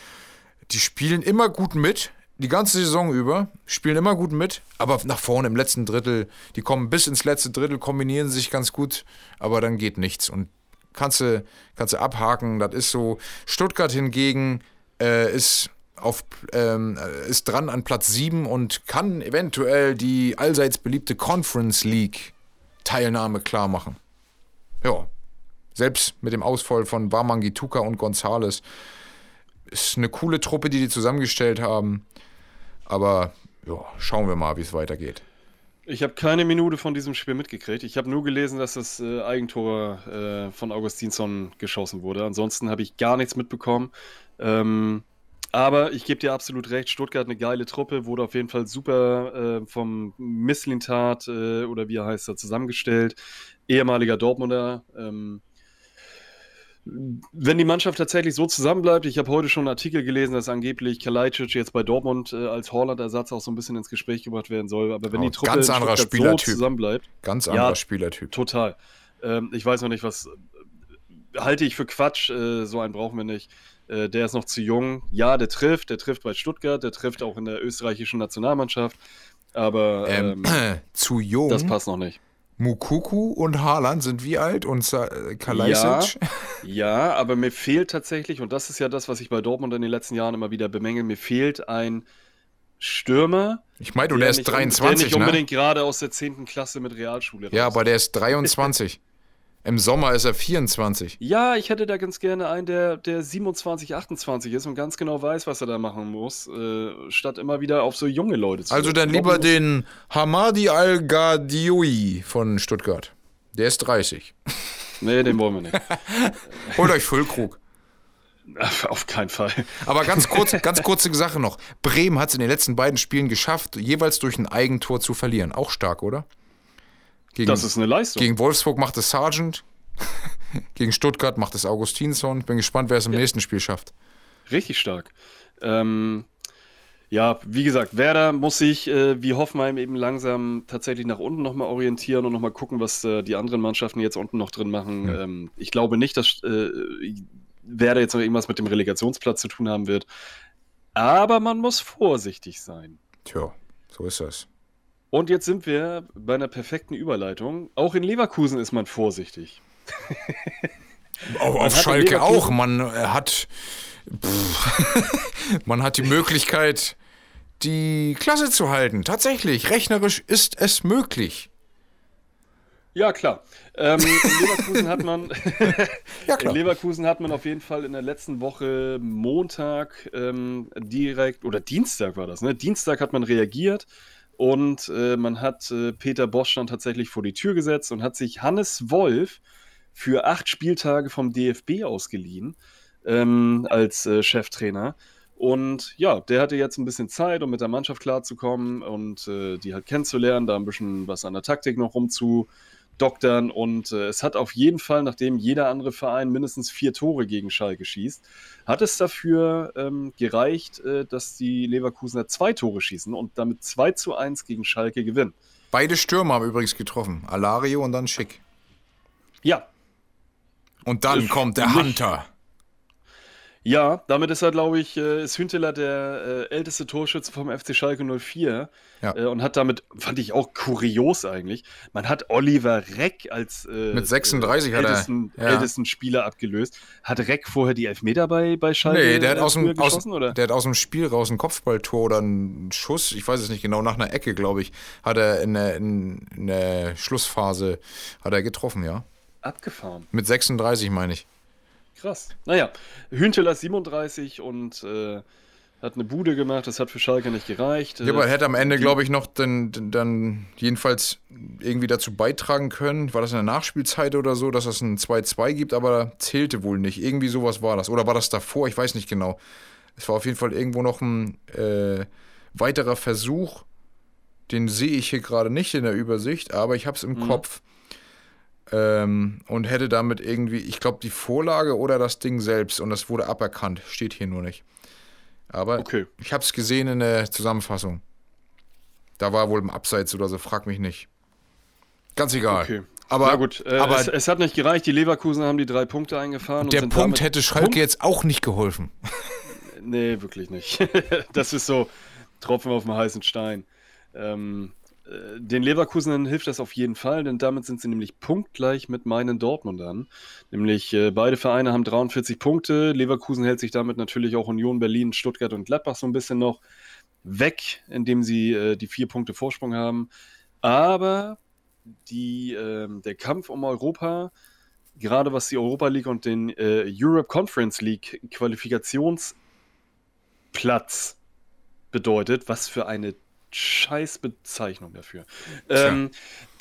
die spielen immer gut mit, die ganze Saison über, spielen immer gut mit, aber nach vorne im letzten Drittel, die kommen bis ins letzte Drittel, kombinieren sich ganz gut, aber dann geht nichts. Und kannst du, kannst du abhaken, das ist so. Stuttgart hingegen äh, ist auf, ähm, ist dran an Platz 7 und kann eventuell die allseits beliebte Conference League Teilnahme klar machen. Ja, selbst mit dem Ausfall von Barmangituka und Gonzales ist eine coole Truppe, die die zusammengestellt haben. Aber ja, schauen wir mal, wie es weitergeht. Ich habe keine Minute von diesem Spiel mitgekriegt. Ich habe nur gelesen, dass das äh, Eigentor äh, von Augustinsson geschossen wurde. Ansonsten habe ich gar nichts mitbekommen. Ähm, aber ich gebe dir absolut recht, Stuttgart eine geile Truppe, wurde auf jeden Fall super äh, vom Misslintat äh, oder wie er heißt, da zusammengestellt. Ehemaliger Dortmunder. Ähm, wenn die Mannschaft tatsächlich so zusammenbleibt, ich habe heute schon einen Artikel gelesen, dass angeblich Kalajdzic jetzt bei Dortmund äh, als Holland-Ersatz auch so ein bisschen ins Gespräch gebracht werden soll. Aber wenn Oh, die Truppe ganz anderer so zusammenbleibt, Ganz Ja. anderer Spielertyp. total. Ähm, ich weiß noch nicht, was äh, halte ich für Quatsch. Äh, so einen brauchen wir nicht. Äh, der ist noch zu jung. Ja, der trifft. Der trifft bei Stuttgart. Der trifft auch in der österreichischen Nationalmannschaft. Aber ähm, Ähm, zu jung. das passt noch nicht. Mukuku und Haaland sind wie alt? Und äh, Kalajdzic? Ja, aber mir fehlt tatsächlich, und das ist ja das, was ich bei Dortmund in den letzten Jahren immer wieder bemängel, mir fehlt ein Stürmer. Ich meine, und er ist nicht un- 23, der nicht ne? unbedingt gerade aus der 10. Klasse mit Realschule Ja, raus. aber der ist 23. Im Sommer ist er 24. Ja, ich hätte da ganz gerne einen, der, der 27, 28 ist und ganz genau weiß, was er da machen muss, äh, statt immer wieder auf so junge Leute zu Also dann lieber den Hamadi Al-Gadioui von Stuttgart. Der ist 30. Nee, den wollen wir nicht. Holt euch Füllkrug. auf keinen Fall. Aber ganz kurz, ganz kurze Sache noch. Bremen hat es in den letzten beiden Spielen geschafft, jeweils durch ein Eigentor zu verlieren. Auch stark, oder? Gegen, Das ist eine Leistung. gegen Wolfsburg macht es Sargent. gegen Stuttgart macht es Augustinsson. Bin gespannt, wer es im nächsten Spiel schafft. Richtig stark. Ähm, ja, wie gesagt, Werder muss sich äh, wie Hoffenheim eben langsam tatsächlich nach unten nochmal orientieren und nochmal gucken, was äh, die anderen Mannschaften jetzt unten noch drin machen. Ähm, ich glaube nicht, dass äh, Werder jetzt noch irgendwas mit dem Relegationsplatz zu tun haben wird. Aber man muss vorsichtig sein. Tja, so ist das. Und jetzt sind wir bei einer perfekten Überleitung. Auch in Leverkusen ist man vorsichtig. Auch auf Schalke auch. Man äh, hat, pff, man hat die Möglichkeit, die Klasse zu halten. Tatsächlich, rechnerisch ist es möglich. Ja, klar. Ähm, in Leverkusen hat man. Ja, In. Leverkusen hat man auf jeden Fall in der letzten Woche Montag ähm, direkt, oder Dienstag war das, ne? Dienstag hat man reagiert und äh, man hat äh, Peter Bosch dann tatsächlich vor die Tür gesetzt und hat sich Hannes Wolf für acht Spieltage vom DFB ausgeliehen ähm, als äh, Cheftrainer. Und ja, der hatte jetzt ein bisschen Zeit, um mit der Mannschaft klarzukommen und äh, die halt kennenzulernen, da ein bisschen was an der Taktik noch rumzu, doktern und äh, es hat auf jeden Fall, nachdem jeder andere Verein mindestens vier Tore gegen Schalke schießt, hat es dafür ähm, gereicht, äh, dass die Leverkusener zwei Tore schießen und damit 2 zu 1 gegen Schalke gewinnen. Beide Stürmer haben übrigens getroffen. Alario und dann Schick. Ja. Und dann Ist kommt der Hunter. Ja, damit ist er, glaube ich, äh, ist Hünteler der äh, älteste Torschütze vom FC Schalke 04 Ja. äh, und hat damit, fand ich auch kurios eigentlich, man hat Oliver Reck als äh, Mit 36 äh, hat er, ältesten, ja. ältesten Spieler abgelöst. Hat Reck vorher die Elfmeter bei, bei Schalke Nee, der hat, äh, aus dem, früher aus, geschossen, oder? der hat aus dem Spiel raus ein Kopfballtor oder einen Schuss, ich weiß es nicht genau, nach einer Ecke, glaube ich, hat er in der, in der Schlussphase hat er getroffen, ja. Abgefahren. Mit 36 meine ich. Krass. Naja, Hünteler ist 37 und äh, hat eine Bude gemacht, das hat für Schalke nicht gereicht. Ja, aber er hätte am Ende, glaube ich, noch dann, dann jedenfalls irgendwie dazu beitragen können, war das in der Nachspielzeit oder so, dass es ein 2-2 gibt, aber zählte wohl nicht. Irgendwie sowas war das. Oder war das davor? Ich weiß nicht genau. Es war auf jeden Fall irgendwo noch ein äh, weiterer Versuch. Den sehe ich hier gerade nicht in der Übersicht, aber ich habe es im Kopf. Ähm, und hätte damit irgendwie, ich glaube, die Vorlage oder das Ding selbst und das wurde aberkannt. Steht hier nur nicht. Aber Okay. ich habe es gesehen in der Zusammenfassung. Da war wohl im Abseits oder so, frag mich nicht. Ganz egal. Okay. Aber, Na gut, äh, aber es, es hat nicht gereicht. Die Leverkusen haben die drei Punkte eingefahren. der Punkt hätte Schalke Punkt- jetzt auch nicht geholfen. Nee, wirklich nicht. das ist so Tropfen auf dem heißen Stein. Ähm, äh, den Leverkusen hilft das auf jeden Fall, denn damit sind sie nämlich punktgleich mit meinen Dortmundern. Nämlich äh, beide Vereine haben 43 Punkte. Leverkusen hält sich damit natürlich auch Union Berlin, Stuttgart und Gladbach so ein bisschen noch weg, indem sie äh, die vier Punkte Vorsprung haben. Aber die, ähm, der Kampf um Europa, gerade was die Europa League und den äh, Europe Conference League Qualifikationsplatz bedeutet, was für eine Scheißbezeichnung dafür. Ähm,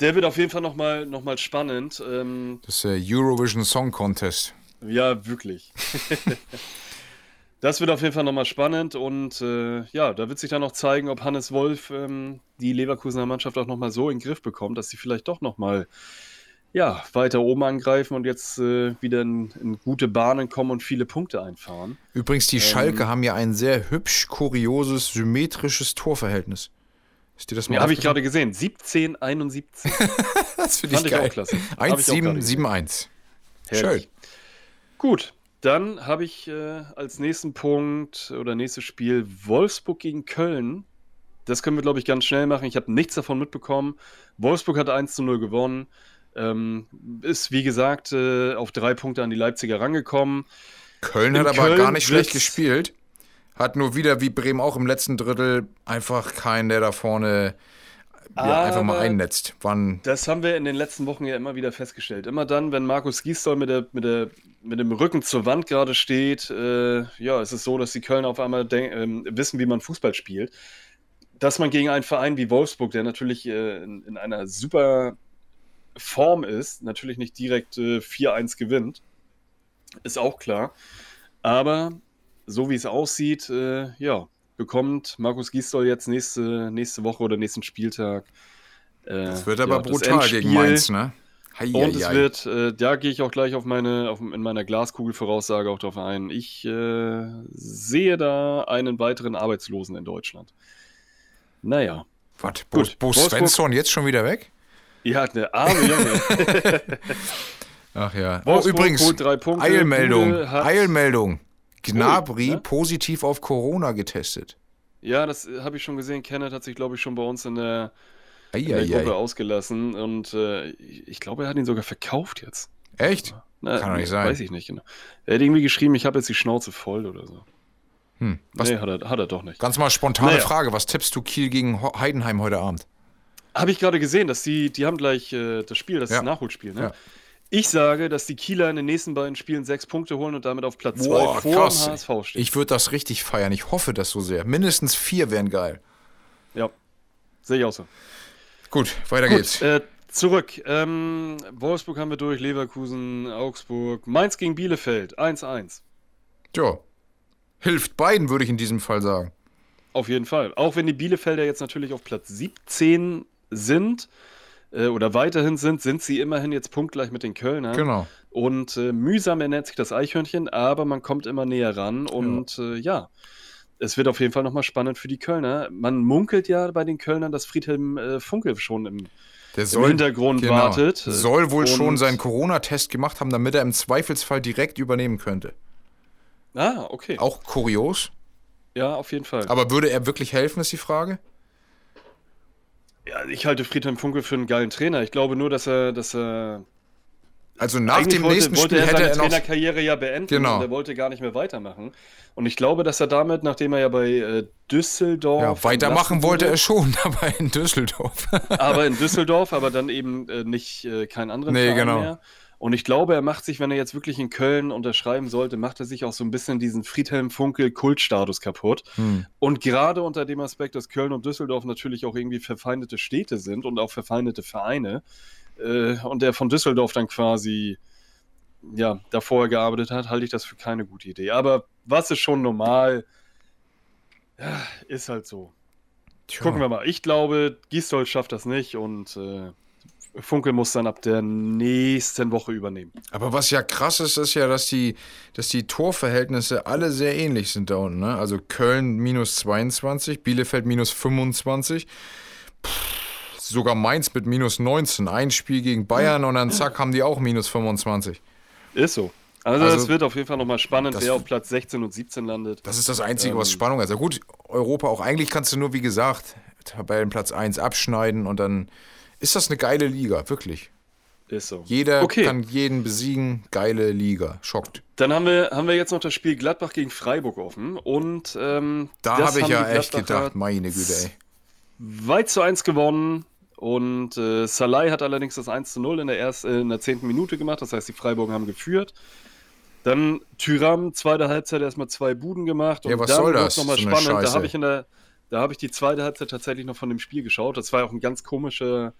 der wird auf jeden Fall nochmal noch mal spannend. Ähm, Das ist der Eurovision Song Contest. ja, wirklich. das wird auf jeden Fall nochmal spannend und äh, ja, da wird sich dann noch zeigen, ob Hannes Wolf ähm, die Leverkusener Mannschaft auch nochmal so in den Griff bekommt, dass sie vielleicht doch nochmal ja, weiter oben angreifen und jetzt äh, wieder in, in gute Bahnen kommen und viele Punkte einfahren. Übrigens, Ähm. die Schalke haben ja ein sehr hübsch, kurioses, symmetrisches Torverhältnis. Ist dir das mal Ja, habe ich gerade gesehen. 17, 71. Das finde ich Fand geil. klasse. Ich auch gerade 1-7-7-1. Herrlich. Schön. Gut, dann habe ich äh, als nächsten Punkt oder nächstes Spiel Wolfsburg gegen Köln. Das können wir, glaube ich, ganz schnell machen. Ich habe nichts davon mitbekommen. Wolfsburg hat 1 zu 0 gewonnen. Ähm, ist, wie gesagt, äh, auf drei Punkte an die Leipziger rangekommen. Köln In hat aber Köln gar nicht schlecht gespielt. Hat nur wieder, wie Bremen auch im letzten Drittel, einfach keinen, der da vorne ja, einfach mal einnetzt. Wann, Das haben wir in den letzten Wochen ja immer wieder festgestellt. Immer dann, wenn Markus Gisdol mit, der, mit, der, mit dem Rücken zur Wand gerade steht, äh, ja, es ist so, dass die Kölner auf einmal ähm, wissen, wie man Fußball spielt. Dass man gegen einen Verein wie Wolfsburg, der natürlich äh, in, in einer super Form ist, natürlich nicht direkt äh, 4-1 gewinnt, ist auch klar. Aber so wie es aussieht, äh, ja, bekommt Markus Gisdol jetzt nächste, nächste Woche oder nächsten Spieltag. äh, das wird aber ja, brutal gegen Endspiel. Mainz, ne? Hei, Und hei, es hei. wird, äh, da gehe ich auch gleich auf meine, auf, in meiner Glaskugelvoraussage auch drauf ein. Ich äh, sehe da einen weiteren Arbeitslosen in Deutschland. Naja. Was, Bo, Gut, Bo Svensson jetzt schon wieder weg? Hat eine arme Junge. Ach ja. Oh, übrigens, Eilmeldung, Eilmeldung. Gnabry ne? positiv auf Corona getestet. ja, das äh, habe ich schon gesehen. Kenneth hat sich, glaube ich, schon bei uns in der, Ei, in der ei, Gruppe ei. ausgelassen. Und äh, ich ich glaube, er hat ihn sogar verkauft jetzt. Echt? Na, Kann doch nicht sein. Weiß ich nicht genau. Er hat irgendwie geschrieben, ich habe jetzt die Schnauze voll oder so. Hm. Was, nee, hat er, hat er doch nicht. Ganz mal spontane Naja. Frage. Was tippst du Kiel gegen Heidenheim heute Abend? Habe ich gerade gesehen, dass die, die haben gleich äh, das Spiel, das Ja. Nachholspiel. Ne? Ja. Ich sage, dass die Kieler in den nächsten beiden Spielen sechs Punkte holen und damit auf Platz zwei Boah, vor krass. dem HSV stehen. Ich würde das richtig feiern. Ich hoffe das so sehr. Mindestens vier wären geil. ja, sehe ich auch so. Gut, weiter geht's. Gut, äh, zurück. Ähm, Wolfsburg haben wir durch, Leverkusen, Augsburg, Mainz gegen Bielefeld, 1-1. Ja. Hilft beiden, würde ich in diesem Fall sagen. Auf jeden Fall. Auch wenn die Bielefelder jetzt natürlich auf Platz 17 sind, äh, oder weiterhin sind, sind sie immerhin jetzt punktgleich mit den Kölnern. Genau. Und äh, mühsam ernährt sich das Eichhörnchen, aber man kommt immer näher ran und ja, äh, ja es wird auf jeden Fall nochmal spannend für die Kölner. Man munkelt ja bei den Kölnern, dass Friedhelm äh, Funkel schon im, Der soll, im Hintergrund genau, wartet. Soll wohl schon seinen Corona-Test gemacht haben, damit er im Zweifelsfall direkt übernehmen könnte. Ah, okay. Auch kurios. Ja, auf jeden Fall. Aber würde er wirklich helfen, ist die Frage? Ja, ich halte Friedhelm Funkel für einen geilen Trainer. Ich glaube nur, dass er, dass er Also nach Eigentlich dem wollte, nächsten wollte Spiel er hätte seine er noch. Trainerkarriere ja beenden Genau. und er wollte gar nicht mehr weitermachen. Und ich glaube, dass er damit, nachdem er ja bei äh, Düsseldorf Ja, weitermachen wollte er schon, aber in Düsseldorf. aber in Düsseldorf, aber dann eben äh, nicht äh, keinen anderen Nee, Verein genau. mehr. Und ich glaube, er macht sich, wenn er jetzt wirklich in Köln unterschreiben sollte, macht er sich auch so ein bisschen diesen Friedhelm Funkel Kultstatus kaputt. Hm. Und gerade unter dem Aspekt, dass Köln und Düsseldorf natürlich auch irgendwie verfeindete Städte sind und auch verfeindete Vereine äh, und der von Düsseldorf dann quasi ja, da vorher gearbeitet hat, halte ich das für keine gute Idee. Aber was ist schon normal? Ja, ist halt so. Tja. Gucken wir mal. Ich glaube, Gisdol schafft das nicht und äh, Funkel muss dann ab der nächsten Woche übernehmen. Aber was ja krass ist, ist ja, dass die, dass die Torverhältnisse alle sehr ähnlich sind da unten. Ne? Also Köln minus 22, Bielefeld minus 25, Pff, sogar Mainz mit minus 19. Ein Spiel gegen Bayern und dann zack haben die auch minus 25. Ist so. Also, Also, es wird auf jeden Fall nochmal spannend, das- wer auf Platz 16 und 17 landet. Das ist das Einzige, was Ähm. Spannung hat. Also gut, Europa auch. Eigentlich kannst du nur, wie gesagt, Tabellenplatz 1 abschneiden und dann ist das eine geile Liga, wirklich. Ist so. Jeder Okay. kann jeden besiegen. Geile Liga. Schockt. Dann haben wir, haben wir jetzt noch das Spiel Gladbach gegen Freiburg offen. Und ähm, Da das habe ich haben ja echt gedacht, meine Güte, ey. weit zu 1 gewonnen. Und äh, Salai hat allerdings das 1 zu 0 in der, erst, äh, in der 10. Minute gemacht. Das heißt, die Freiburger haben geführt. Dann Tyram, zweite Halbzeit erstmal zwei Buden gemacht. Und Ja, was dann soll das? Noch mal So spannend. Da habe ich in der, da habe ich die zweite Halbzeit tatsächlich noch von dem Spiel geschaut. Das war ja auch eine ganz komische,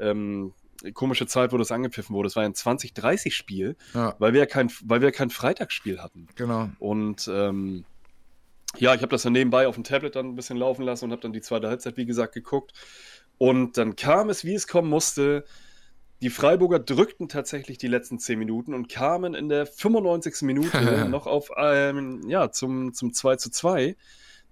ähm, komische Zeit, wo das angepfiffen wurde. Es war ein 20-30-Spiel, Ja, weil wir ja kein, weil wir kein Freitagsspiel hatten. genau. Und ähm, ja, ich habe das dann nebenbei auf dem Tablet dann ein bisschen laufen lassen und habe dann die zweite Halbzeit, wie gesagt, geguckt. Und dann kam es, wie es kommen musste. Die Freiburger drückten tatsächlich die letzten 10 Minuten und kamen in der 95. Minute noch auf ähm, ja, zum, zum 2 zu 2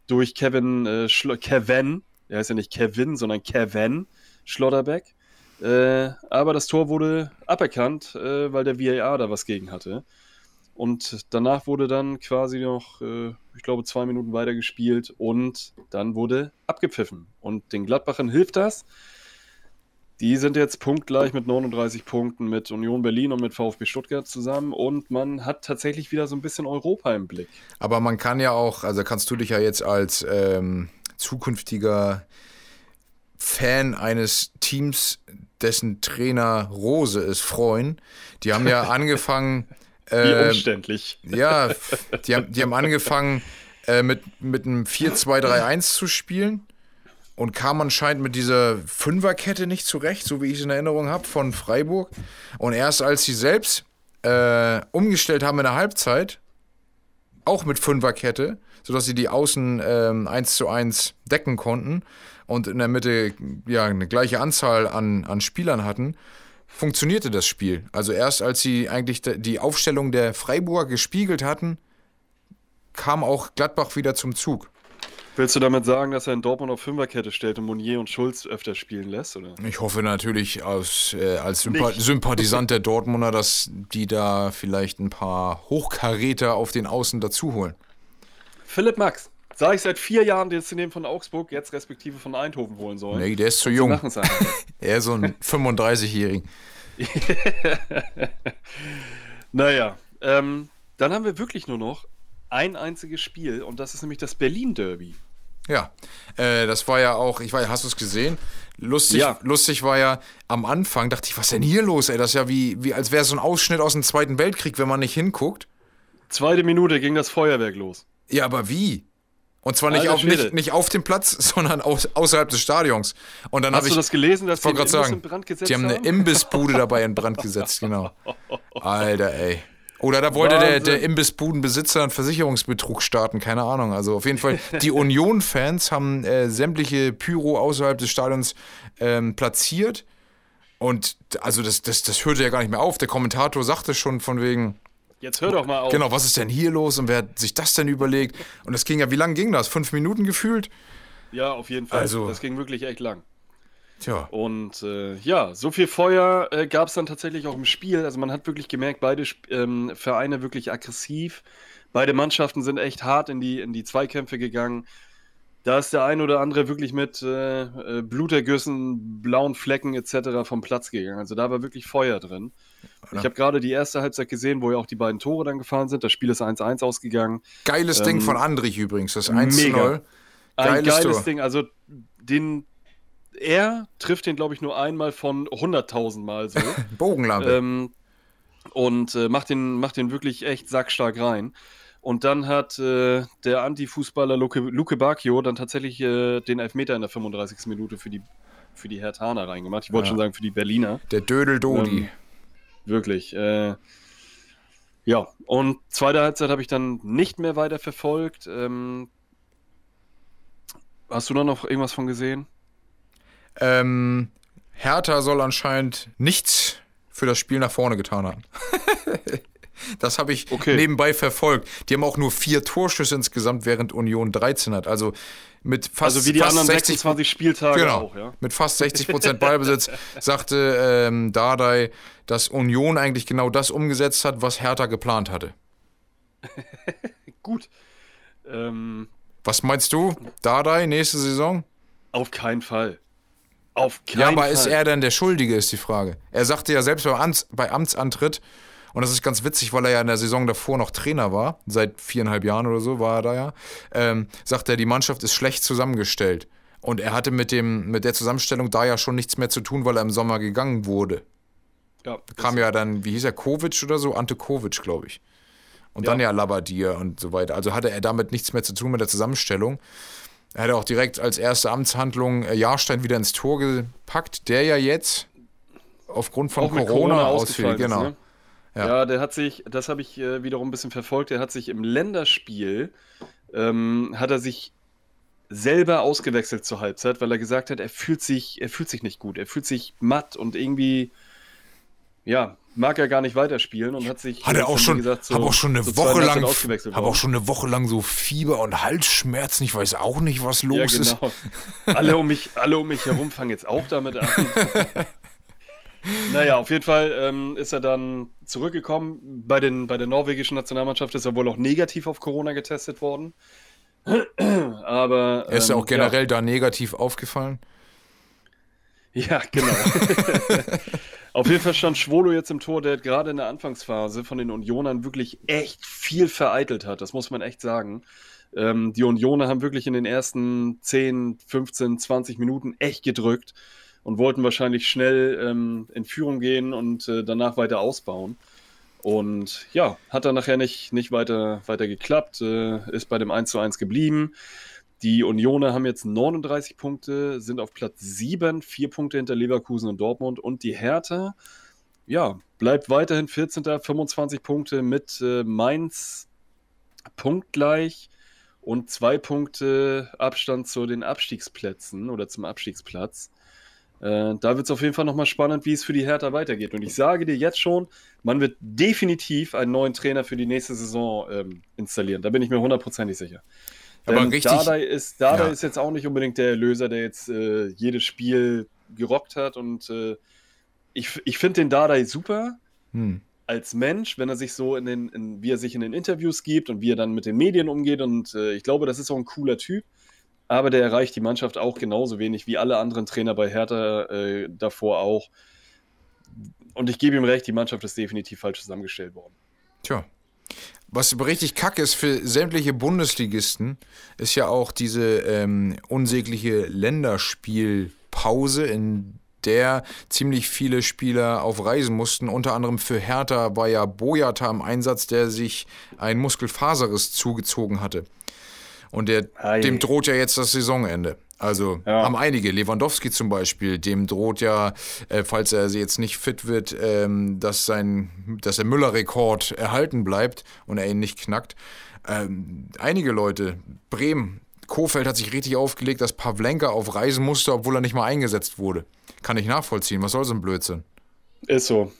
durch Kevin, äh, Schlo- Kevin, er heißt ja nicht Kevin, sondern Kevin Schlotterbeck. Äh, aber das Tor wurde aberkannt, äh, weil der VAR da was gegen hatte. Und danach wurde dann quasi noch, äh, ich glaube, zwei Minuten weiter gespielt und dann wurde abgepfiffen. Und den Gladbachern hilft das. Die sind jetzt punktgleich mit 39 Punkten mit Union Berlin und mit VfB Stuttgart zusammen und man hat tatsächlich wieder so ein bisschen Europa im Blick. Aber man kann ja auch, also kannst du dich ja jetzt als ähm, zukünftiger Fan eines Teams, dessen Trainer Rose ist, freuen. Die haben ja angefangen. Wie äh, umständlich. ja, die haben, die haben angefangen äh, mit, mit einem 4-2-3-1 zu spielen und kam anscheinend mit dieser Fünferkette nicht zurecht, so wie ich es in Erinnerung habe, von Freiburg. Und erst als sie selbst äh, umgestellt haben in der Halbzeit, auch mit Fünferkette, sodass sie die Außen ähm, 1 zu 1 decken konnten und in der Mitte ja eine gleiche Anzahl an, an Spielern hatten, funktionierte das Spiel. Also erst als sie eigentlich die Aufstellung der Freiburger gespiegelt hatten, kam auch Gladbach wieder zum Zug. Willst du damit sagen, dass er in Dortmund auf Fünferkette stellt und Monier und Schulz öfter spielen lässt? Oder? Ich hoffe natürlich aus, äh, als Sympa Nicht. Sympathisant der Dortmunder, dass die da vielleicht ein paar Hochkaräter auf den Außen dazu holen. Philipp Max, sage ich seit vier Jahren, den sie den von Augsburg, jetzt respektive von Eindhoven holen sollen. Nee, der ist zu jung. es. Er ist so ein 35-Jährigen. Naja, ähm, dann haben wir wirklich nur noch ein einziges Spiel und das ist nämlich das Berlin-Derby. Ja, äh, das war ja auch, ich weiß, hast du es gesehen? Lustig, Ja. lustig war ja, am Anfang dachte ich, was ist denn hier los, ey? Das ist ja wie, wie als wäre so ein Ausschnitt aus dem Zweiten Weltkrieg, wenn man nicht hinguckt. Zweite Minute ging das Feuerwerk los. Ja, aber wie? Und zwar nicht auf, nicht, nicht auf dem Platz, sondern aus, außerhalb des Stadions. Und dann habe Hast ich, du das gelesen, dass die Imbiss sagen, in Brand gesetzt die haben eine haben? Imbissbude dabei in Brand gesetzt, genau. Alter, ey. Oder da wollte der, der Imbissbudenbesitzer einen Versicherungsbetrug starten, keine Ahnung. Also auf jeden Fall, die Union-Fans haben äh, sämtliche Pyro außerhalb des Stadions ähm, platziert Und also das, das, das hörte ja gar nicht mehr auf. Der Kommentator sagte schon von wegen, Jetzt hör doch mal auf. genau, was ist denn hier los und wer hat sich das denn überlegt? Und das ging ja, wie lange ging das? Fünf Minuten gefühlt? Ja, auf jeden Fall. Also- das ging wirklich echt lang. Tja, Und äh, ja, so viel Feuer äh, gab es dann tatsächlich auch im Spiel. Also man hat wirklich gemerkt, beide Sp- ähm, Vereine wirklich aggressiv. Beide Mannschaften sind echt hart in die, in die Zweikämpfe gegangen. Da ist der ein oder andere wirklich mit äh, äh, Blutergüssen, blauen Flecken etc. vom Platz gegangen. Also da war wirklich Feuer drin. Ich habe gerade die erste Halbzeit gesehen, wo ja auch die beiden Tore dann gefahren sind. Das Spiel ist 1-1 ausgegangen. geiles Ding Ähm, von Andrich übrigens, das 1 zu mega. 0. Ein Geiles geiles Tor. Ding. Also den er trifft den, glaube ich, nur einmal von 100.000 Mal so. Bogenlampe. ähm, und äh, macht, den, macht den wirklich echt sackstark rein. Und dann hat äh, der Anti-Fußballer Luke, Luke Bacchio dann tatsächlich äh, den Elfmeter in der 35. Minute für die, für die Hertaner reingemacht. Ich wollte Ja. schon sagen, für die Berliner. Der Dödel Dodi. ähm, Wirklich. Äh, ja, und zweite Halbzeit habe ich dann nicht mehr weiter verfolgt. Ähm, hast du da noch irgendwas von gesehen? Ähm, Hertha soll anscheinend nichts für das Spiel nach vorne getan haben. das habe ich Okay. nebenbei verfolgt. Die haben auch nur vier Torschüsse insgesamt, während Union 13 hat. Also mit fast, Also wie die fast anderen 60 26 Spieltage Genau. auch, ja? Mit fast 60 Prozent Ballbesitz sagte ähm, Dardai, dass Union eigentlich genau das umgesetzt hat, was Hertha geplant hatte. Gut. Ähm, Was meinst du, Dardai, nächste Saison? auf keinen Fall. Auf keinen Ja, aber Fall. ist er denn der Schuldige, ist die Frage. Er sagte ja selbst beim Amts, bei Amtsantritt, und das ist ganz witzig, weil er ja in der Saison davor noch Trainer war, seit viereinhalb Jahren oder so war er da ja, ähm, sagt er, die Mannschaft ist schlecht zusammengestellt. Und er hatte mit, dem, mit der Zusammenstellung da ja schon nichts mehr zu tun, weil er im Sommer gegangen wurde. Ja, Kam ja dann, wie hieß er, Kovic oder so? Ante Kovic, glaube ich. Und Ja. dann ja Labadier und so weiter. Also hatte er damit nichts mehr zu tun mit der Zusammenstellung. Er hat auch direkt als erste Amtshandlung äh, Jahrstein wieder ins Tor gepackt, der ja jetzt aufgrund von Corona, Corona ausfiel. Genau. ist, ne? Ja. Ja. der hat sich, das habe ich äh, wiederum ein bisschen verfolgt, der hat sich im Länderspiel, ähm, hat er sich selber ausgewechselt zur Halbzeit, weil er gesagt hat, er fühlt sich, er fühlt sich nicht gut, er fühlt sich matt und irgendwie, ja, mag er gar nicht weiterspielen und hat sich, Hat er auch schon, gesagt, zur- hab auch schon eine zur Woche lang, Halbzeit ausgewechselt hab worden. auch schon eine Woche lang so Fieber und Halsschmerzen. Ich weiß auch nicht, was los Ja, ist. genau. alle, um mich, alle um mich herum fangen jetzt auch damit an. naja, auf jeden Fall ähm, ist er dann zurückgekommen. Bei, den, bei der norwegischen Nationalmannschaft ist er wohl auch negativ auf Corona getestet worden. Aber. Er ist ja ähm, auch generell da negativ aufgefallen. Ja, genau. Auf jeden Fall stand Schwolo jetzt im Tor, der gerade in der Anfangsphase von den Unionern wirklich echt viel vereitelt hat. Das muss man echt sagen. Ähm, die Unioner haben wirklich in den ersten 10, 15, 20 Minuten echt gedrückt und wollten wahrscheinlich schnell ähm, in Führung gehen und äh, danach weiter ausbauen. Und ja, hat dann nachher nicht, nicht weiter, weiter geklappt, äh, ist bei dem 1 zu 1 geblieben. Die Unioner haben jetzt 39 Punkte, sind auf Platz 7, vier Punkte hinter Leverkusen und Dortmund. Und die Hertha, ja, bleibt weiterhin 14. 25 Punkte mit äh, Mainz punktgleich und zwei Punkte Abstand zu den Abstiegsplätzen oder zum Abstiegsplatz. Äh, da wird es auf jeden Fall nochmal spannend, wie es für die Hertha weitergeht. Und ich sage dir jetzt schon, man wird definitiv einen neuen Trainer für die nächste Saison ähm, installieren. Da bin ich mir hundertprozentig sicher. Aber Denn richtig- Dardai ist, Dardai Ja. ist jetzt auch nicht unbedingt der Erlöser, der jetzt äh, jedes Spiel gerockt hat. Und äh, ich, ich finde den Dardai super Hm. als Mensch, wenn er sich so in den, in, wie er sich in den Interviews gibt und wie er dann mit den Medien umgeht. Und äh, ich glaube, das ist auch ein cooler Typ. Aber der erreicht die Mannschaft auch genauso wenig wie alle anderen Trainer bei Hertha äh, davor auch. Und ich gebe ihm recht, die Mannschaft ist definitiv falsch zusammengestellt worden. Tja. Was aber richtig kacke ist für sämtliche Bundesligisten, ist ja auch diese ähm, unsägliche Länderspielpause, in der ziemlich viele Spieler auf Reisen mussten. Unter anderem für Hertha war ja Boyata im Einsatz, der sich ein Muskelfaserriss zugezogen hatte. Und der, Ei. dem droht ja jetzt das Saisonende. Also Ja. haben einige, Lewandowski zum Beispiel, dem droht ja, äh, falls er jetzt nicht fit wird, ähm, dass, sein, dass der Müller-Rekord erhalten bleibt und er ihn nicht knackt. Ähm, einige Leute, Bremen, Kofeld hat sich richtig aufgelegt, dass Pavlenka auf Reisen musste, obwohl er nicht mal eingesetzt wurde. Kann ich nachvollziehen. Was soll so ein Blödsinn? Ist so.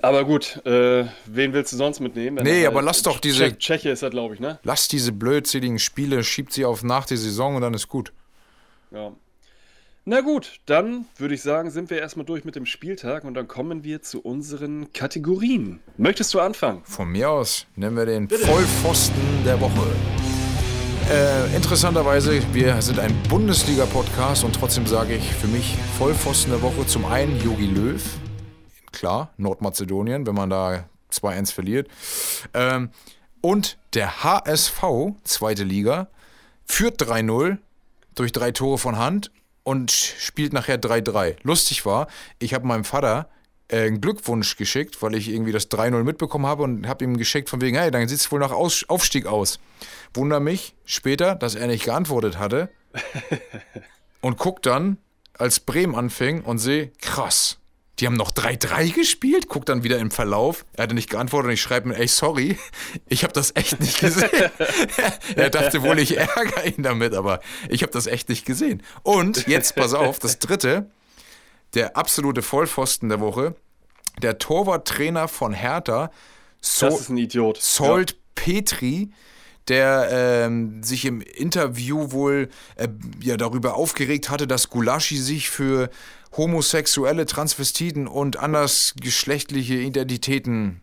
Aber gut, äh, wen willst du sonst mitnehmen? Wenn Nee, er aber halt- lass doch diese- Tschech- Tscheche ist er, glaube ich, ne? Lass diese blödsinnigen Spiele, schiebt sie auf nach der Saison und dann ist gut. Ja. Na gut, dann würde ich sagen, sind wir erstmal durch mit dem Spieltag und dann kommen wir zu unseren Kategorien. Möchtest du anfangen? Von mir aus nennen wir den Vollpfosten der Woche. Äh, interessanterweise, wir sind ein Bundesliga-Podcast und trotzdem sage ich für mich Vollpfosten der Woche zum einen Jogi Löw. Klar, Nordmazedonien, wenn man da 2-1 verliert. Ähm, und der HSV, zweite Liga, führt 3-0 durch drei Tore von Hand und spielt nachher 3-3. Lustig war, ich habe meinem Vater äh, einen Glückwunsch geschickt, weil ich irgendwie das 3-0 mitbekommen habe und habe ihm geschickt von wegen, hey, dann sieht es wohl nach Aus Aufstieg aus. Wunder mich später, dass er nicht geantwortet hatte und guck dann, als Bremen anfing und sehe, krass, die haben noch 3-3 gespielt? Guck dann wieder im Verlauf. Er hatte nicht geantwortet und ich schreibe mir, ey, sorry, ich habe das echt nicht gesehen. er dachte wohl, ich ärgere ihn damit, aber ich habe das echt nicht gesehen. Und jetzt, pass auf, das dritte, der absolute Vollpfosten der Woche, der Torwarttrainer von Hertha, so Das ist ein Idiot. Sold Petri, der ähm, sich im Interview wohl äh, ja, darüber aufgeregt hatte, dass Gulaschi sich für homosexuelle Transvestiten und andersgeschlechtliche Identitäten,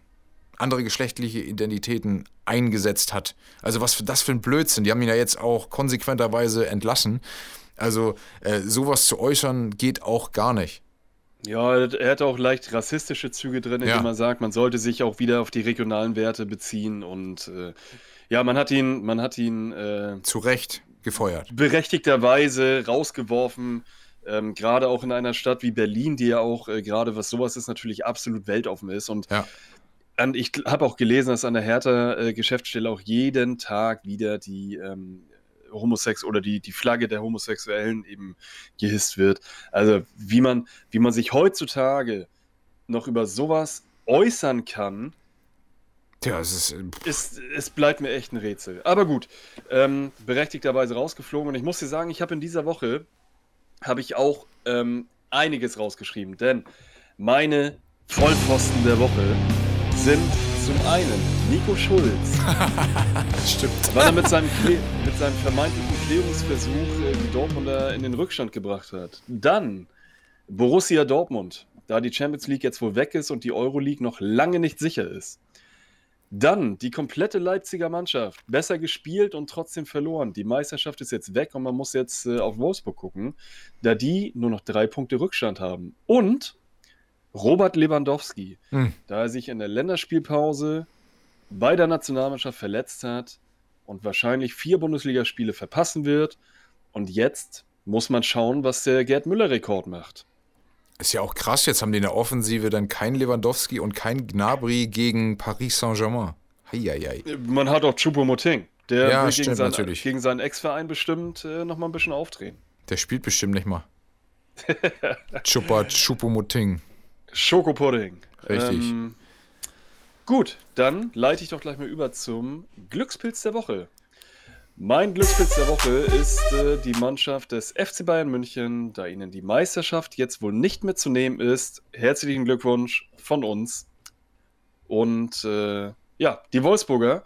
andere geschlechtliche Identitäten eingesetzt hat. Also was für das für ein Blödsinn. Die haben ihn ja jetzt auch konsequenterweise entlassen. Also äh, sowas zu äußern geht auch gar nicht. Ja, er hat auch leicht rassistische Züge drin, indem Ja. man sagt, man sollte sich auch wieder auf die regionalen Werte beziehen und äh, ja, man hat ihn, man hat ihn äh, Zu Recht gefeuert. berechtigterweise rausgeworfen, ähm, gerade auch in einer Stadt wie Berlin, die ja auch äh, gerade was sowas ist, natürlich absolut weltoffen ist. Und Ja. an, ich habe auch gelesen, dass an der Hertha-Geschäftsstelle auch jeden Tag wieder die ähm, Homosex oder die, die Flagge der Homosexuellen eben gehisst wird. Also wie man, wie man sich heutzutage noch über sowas äußern kann, Tja, es ist. äh, ist, es bleibt mir echt ein Rätsel. Aber gut, ähm, berechtigterweise rausgeflogen. Und ich muss dir sagen, ich habe in dieser Woche habe ich auch ähm, einiges rausgeschrieben. Denn meine Vollpfosten der Woche sind zum einen Nico Schulz, Stimmt. weil er mit seinem, Kle mit seinem vermeintlichen Klärungsversuch äh, die Dortmunder in den Rückstand gebracht hat. Dann Borussia Dortmund, da die Champions League jetzt wohl weg ist und die Euroleague noch lange nicht sicher ist. Dann die komplette Leipziger Mannschaft. Besser gespielt und trotzdem verloren. Die Meisterschaft ist jetzt weg und man muss jetzt äh, auf Wolfsburg gucken, da die nur noch drei Punkte Rückstand haben. Und Robert Lewandowski, Hm. da er sich in der Länderspielpause bei der Nationalmannschaft verletzt hat und wahrscheinlich vier Bundesligaspiele verpassen wird. Und jetzt muss man schauen, was der Gerd Müller-Rekord macht. Ist ja auch krass, jetzt haben die in der Offensive dann kein Lewandowski und kein Gnabry gegen Paris Saint-Germain. Heieiei. Man hat auch Choupo-Moting. Der Ja, stimmt gegen, seinen, natürlich. gegen seinen Ex-Verein bestimmt äh, noch mal ein bisschen aufdrehen. Der spielt bestimmt nicht mal. Chupa Chupomoting. Schokopudding. Richtig. Ähm, gut, dann leite ich doch gleich mal über zum Glückspilz der Woche. Mein Glückspilz der Woche ist äh, die Mannschaft des FC Bayern München, da ihnen die Meisterschaft jetzt wohl nicht mehr zu nehmen ist. Herzlichen Glückwunsch von uns. Und äh, ja, die Wolfsburger,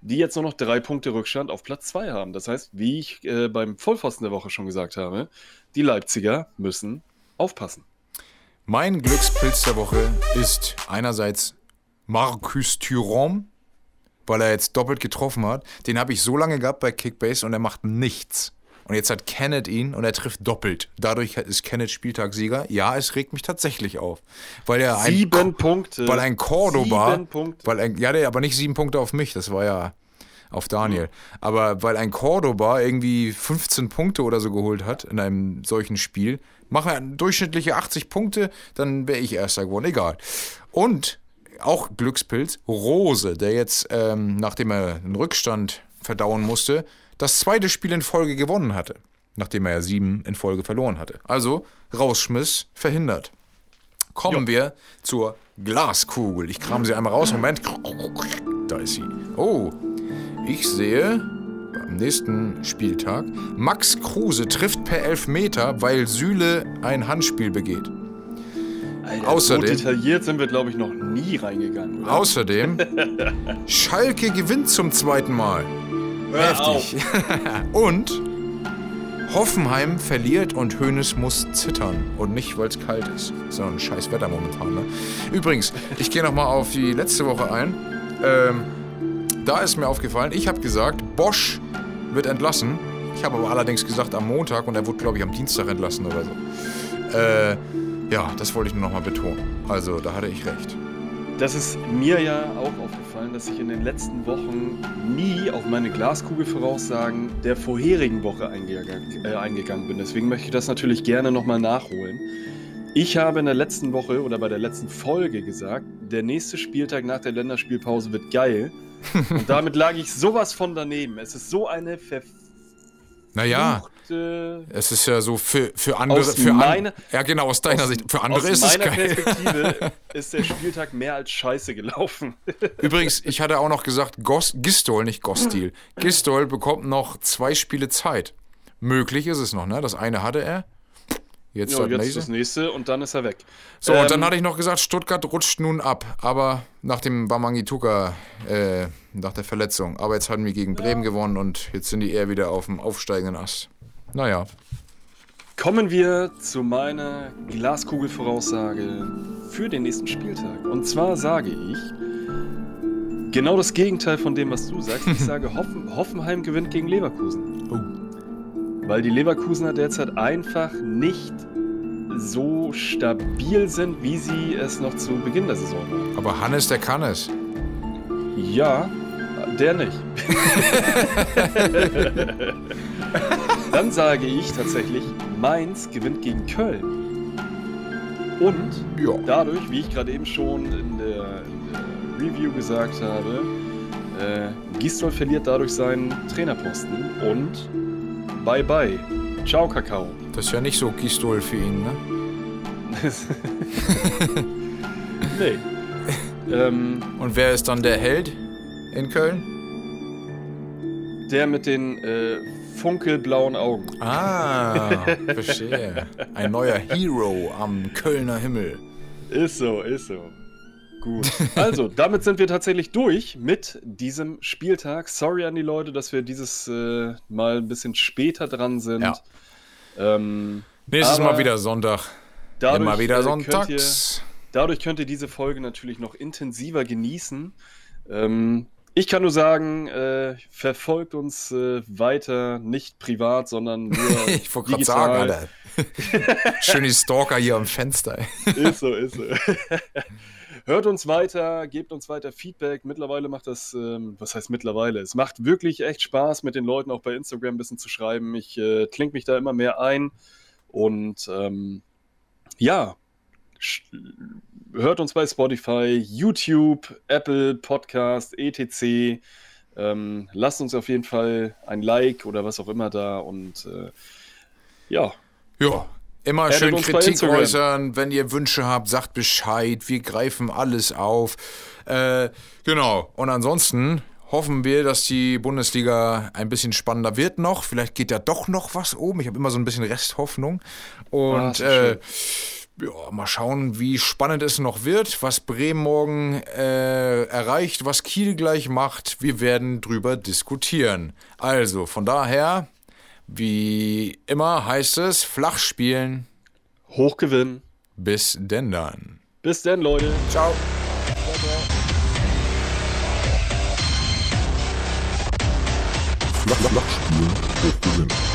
die jetzt nur noch drei Punkte Rückstand auf Platz zwei haben. Das heißt, wie ich äh, beim Vollpfosten der Woche schon gesagt habe, die Leipziger müssen aufpassen. Mein Glückspilz der Woche ist einerseits Marcus Thuram, weil er jetzt doppelt getroffen hat. Den habe ich so lange gehabt bei Kickbase und er macht nichts. Und jetzt hat Kenneth ihn und er trifft doppelt. Dadurch ist Kenneth Spieltagssieger. Ja, es regt mich tatsächlich auf. Weil er ein, Sieben Punkte. weil ein Cordoba, Sieben Punkte. weil ein, ja, der, aber nicht sieben Punkte auf mich, das war ja auf Daniel. Aber weil ein Cordoba irgendwie 15 Punkte oder so geholt hat in einem solchen Spiel, mache er durchschnittliche 80 Punkte, dann wäre ich Erster geworden. Egal. Und auch Glückspilz, Rose, der jetzt, ähm, nachdem er einen Rückstand verdauen musste, das zweite Spiel in Folge gewonnen hatte. Nachdem er ja sieben in Folge verloren hatte. Also Rausschmiss verhindert. Kommen wir zur Glaskugel. Ich kram sie einmal raus. Moment. Da ist sie. Oh, ich sehe am nächsten Spieltag, Max Kruse trifft per Elfmeter, weil Süle ein Handspiel begeht. Alter, Außerdem- So detailliert sind wir, glaube ich, noch nie reingegangen. Oder? Außerdem, Schalke gewinnt zum zweiten Mal. Heftig. Und Hoffenheim verliert und Hoeneß muss zittern. Und nicht, weil es kalt ist, sondern scheiß Wetter momentan. Ne? Übrigens, ich gehe nochmal auf die letzte Woche ein. Ähm, da ist mir aufgefallen, ich habe gesagt, Bosch wird entlassen. Ich habe aber allerdings gesagt am Montag und er wurde, glaube ich, am Dienstag entlassen oder so. Äh, ja, das wollte ich nur nochmal betonen. Also, da hatte ich recht. Das ist mir ja auch aufgefallen, dass ich in den letzten Wochen nie auf meine Glaskugelvoraussagen der vorherigen Woche eingegangen, äh, eingegangen bin. Deswegen möchte ich das natürlich gerne nochmal nachholen. Ich habe in der letzten Woche oder bei der letzten Folge gesagt, der nächste Spieltag nach der Länderspielpause wird geil. Und damit lag ich sowas von daneben. Es ist so eine Naja, verfluchte Es ist ja so für, für andere. Aus für an- meiner- ja, genau, aus deiner aus- Sicht. Für andere Aus ist es meiner geil. Perspektive ist der Spieltag mehr als scheiße gelaufen. Übrigens, ich hatte auch noch gesagt, Gos, Gistol, nicht Gostil. Gistol bekommt noch zwei Spiele Zeit. Möglich ist es noch, ne? Das eine hatte er. Jetzt, Ja, das jetzt nächste. das nächste und dann ist er weg. So, und dann Ähm, hatte ich noch gesagt, Stuttgart rutscht nun ab. Aber nach dem Bamangituka, äh, nach der Verletzung. Aber jetzt hatten wir gegen Bremen gewonnen und jetzt sind die eher wieder auf dem aufsteigenden Ast. Naja. Kommen wir zu meiner Glaskugelvoraussage für den nächsten Spieltag. Und zwar sage ich genau das Gegenteil von dem, was du sagst. Ich sage, Hoffen, Hoffenheim gewinnt gegen Leverkusen. Oh. Weil die Leverkusener derzeit einfach nicht so stabil sind, wie sie es noch zu Beginn der Saison waren. Aber Hannes, der kann es. Ja, der nicht. Dann sage ich tatsächlich, Mainz gewinnt gegen Köln. Und Ja. dadurch, wie ich gerade eben schon in der, in der Review gesagt habe, äh, Gistol verliert dadurch seinen Trainerposten und bye bye. Ciao, Kakao. Das ist ja nicht so Gistol für ihn, ne? nee. ähm, Und wer ist dann der Held in Köln? der mit den äh, funkelblauen Augen. Ah, verstehe. Ein neuer Hero am Kölner Himmel. Ist so, ist so. Gut. Also, damit sind wir tatsächlich durch mit diesem Spieltag. Sorry an die Leute, dass wir dieses äh, Mal ein bisschen später dran sind. Ja. Ähm, Nächstes Mal wieder Sonntag. dadurch, Immer wieder äh, könnt ihr, sonntags. dadurch könnt ihr diese Folge natürlich noch intensiver genießen. Ähm, ich kann nur sagen, äh, verfolgt uns äh, weiter, nicht privat, sondern nur Ich wollte gerade sagen, Alter. Schön die Stalker hier am Fenster. Ist so, ist so. Hört uns weiter, gebt uns weiter Feedback. Mittlerweile macht das, ähm, was heißt mittlerweile? Es macht wirklich echt Spaß, mit den Leuten auch bei Instagram ein bisschen zu schreiben. Ich äh, klinge mich da immer mehr ein. Und ähm, ja, hört uns bei Spotify, YouTube, Apple Podcast, etc. Ähm, lasst uns auf jeden Fall ein Like oder was auch immer da. Und äh, ja, Ja. Immer Addet schön Kritik äußern. Wenn ihr Wünsche habt, sagt Bescheid. Wir greifen alles auf. Äh, genau. Und ansonsten hoffen wir, dass die Bundesliga ein bisschen spannender wird noch. Vielleicht geht da doch noch was oben. Ich habe immer so ein bisschen Resthoffnung. Ah, Und ja äh, ja, mal schauen, wie spannend es noch wird, was Bremen morgen äh, erreicht, was Kiel gleich macht. Wir werden drüber diskutieren. Also, von daher, wie immer heißt es, flach spielen. hochgewinnen. Bis denn dann. Bis dann, Leute. Ciao. Flach, Flachspiel hochgewinnen.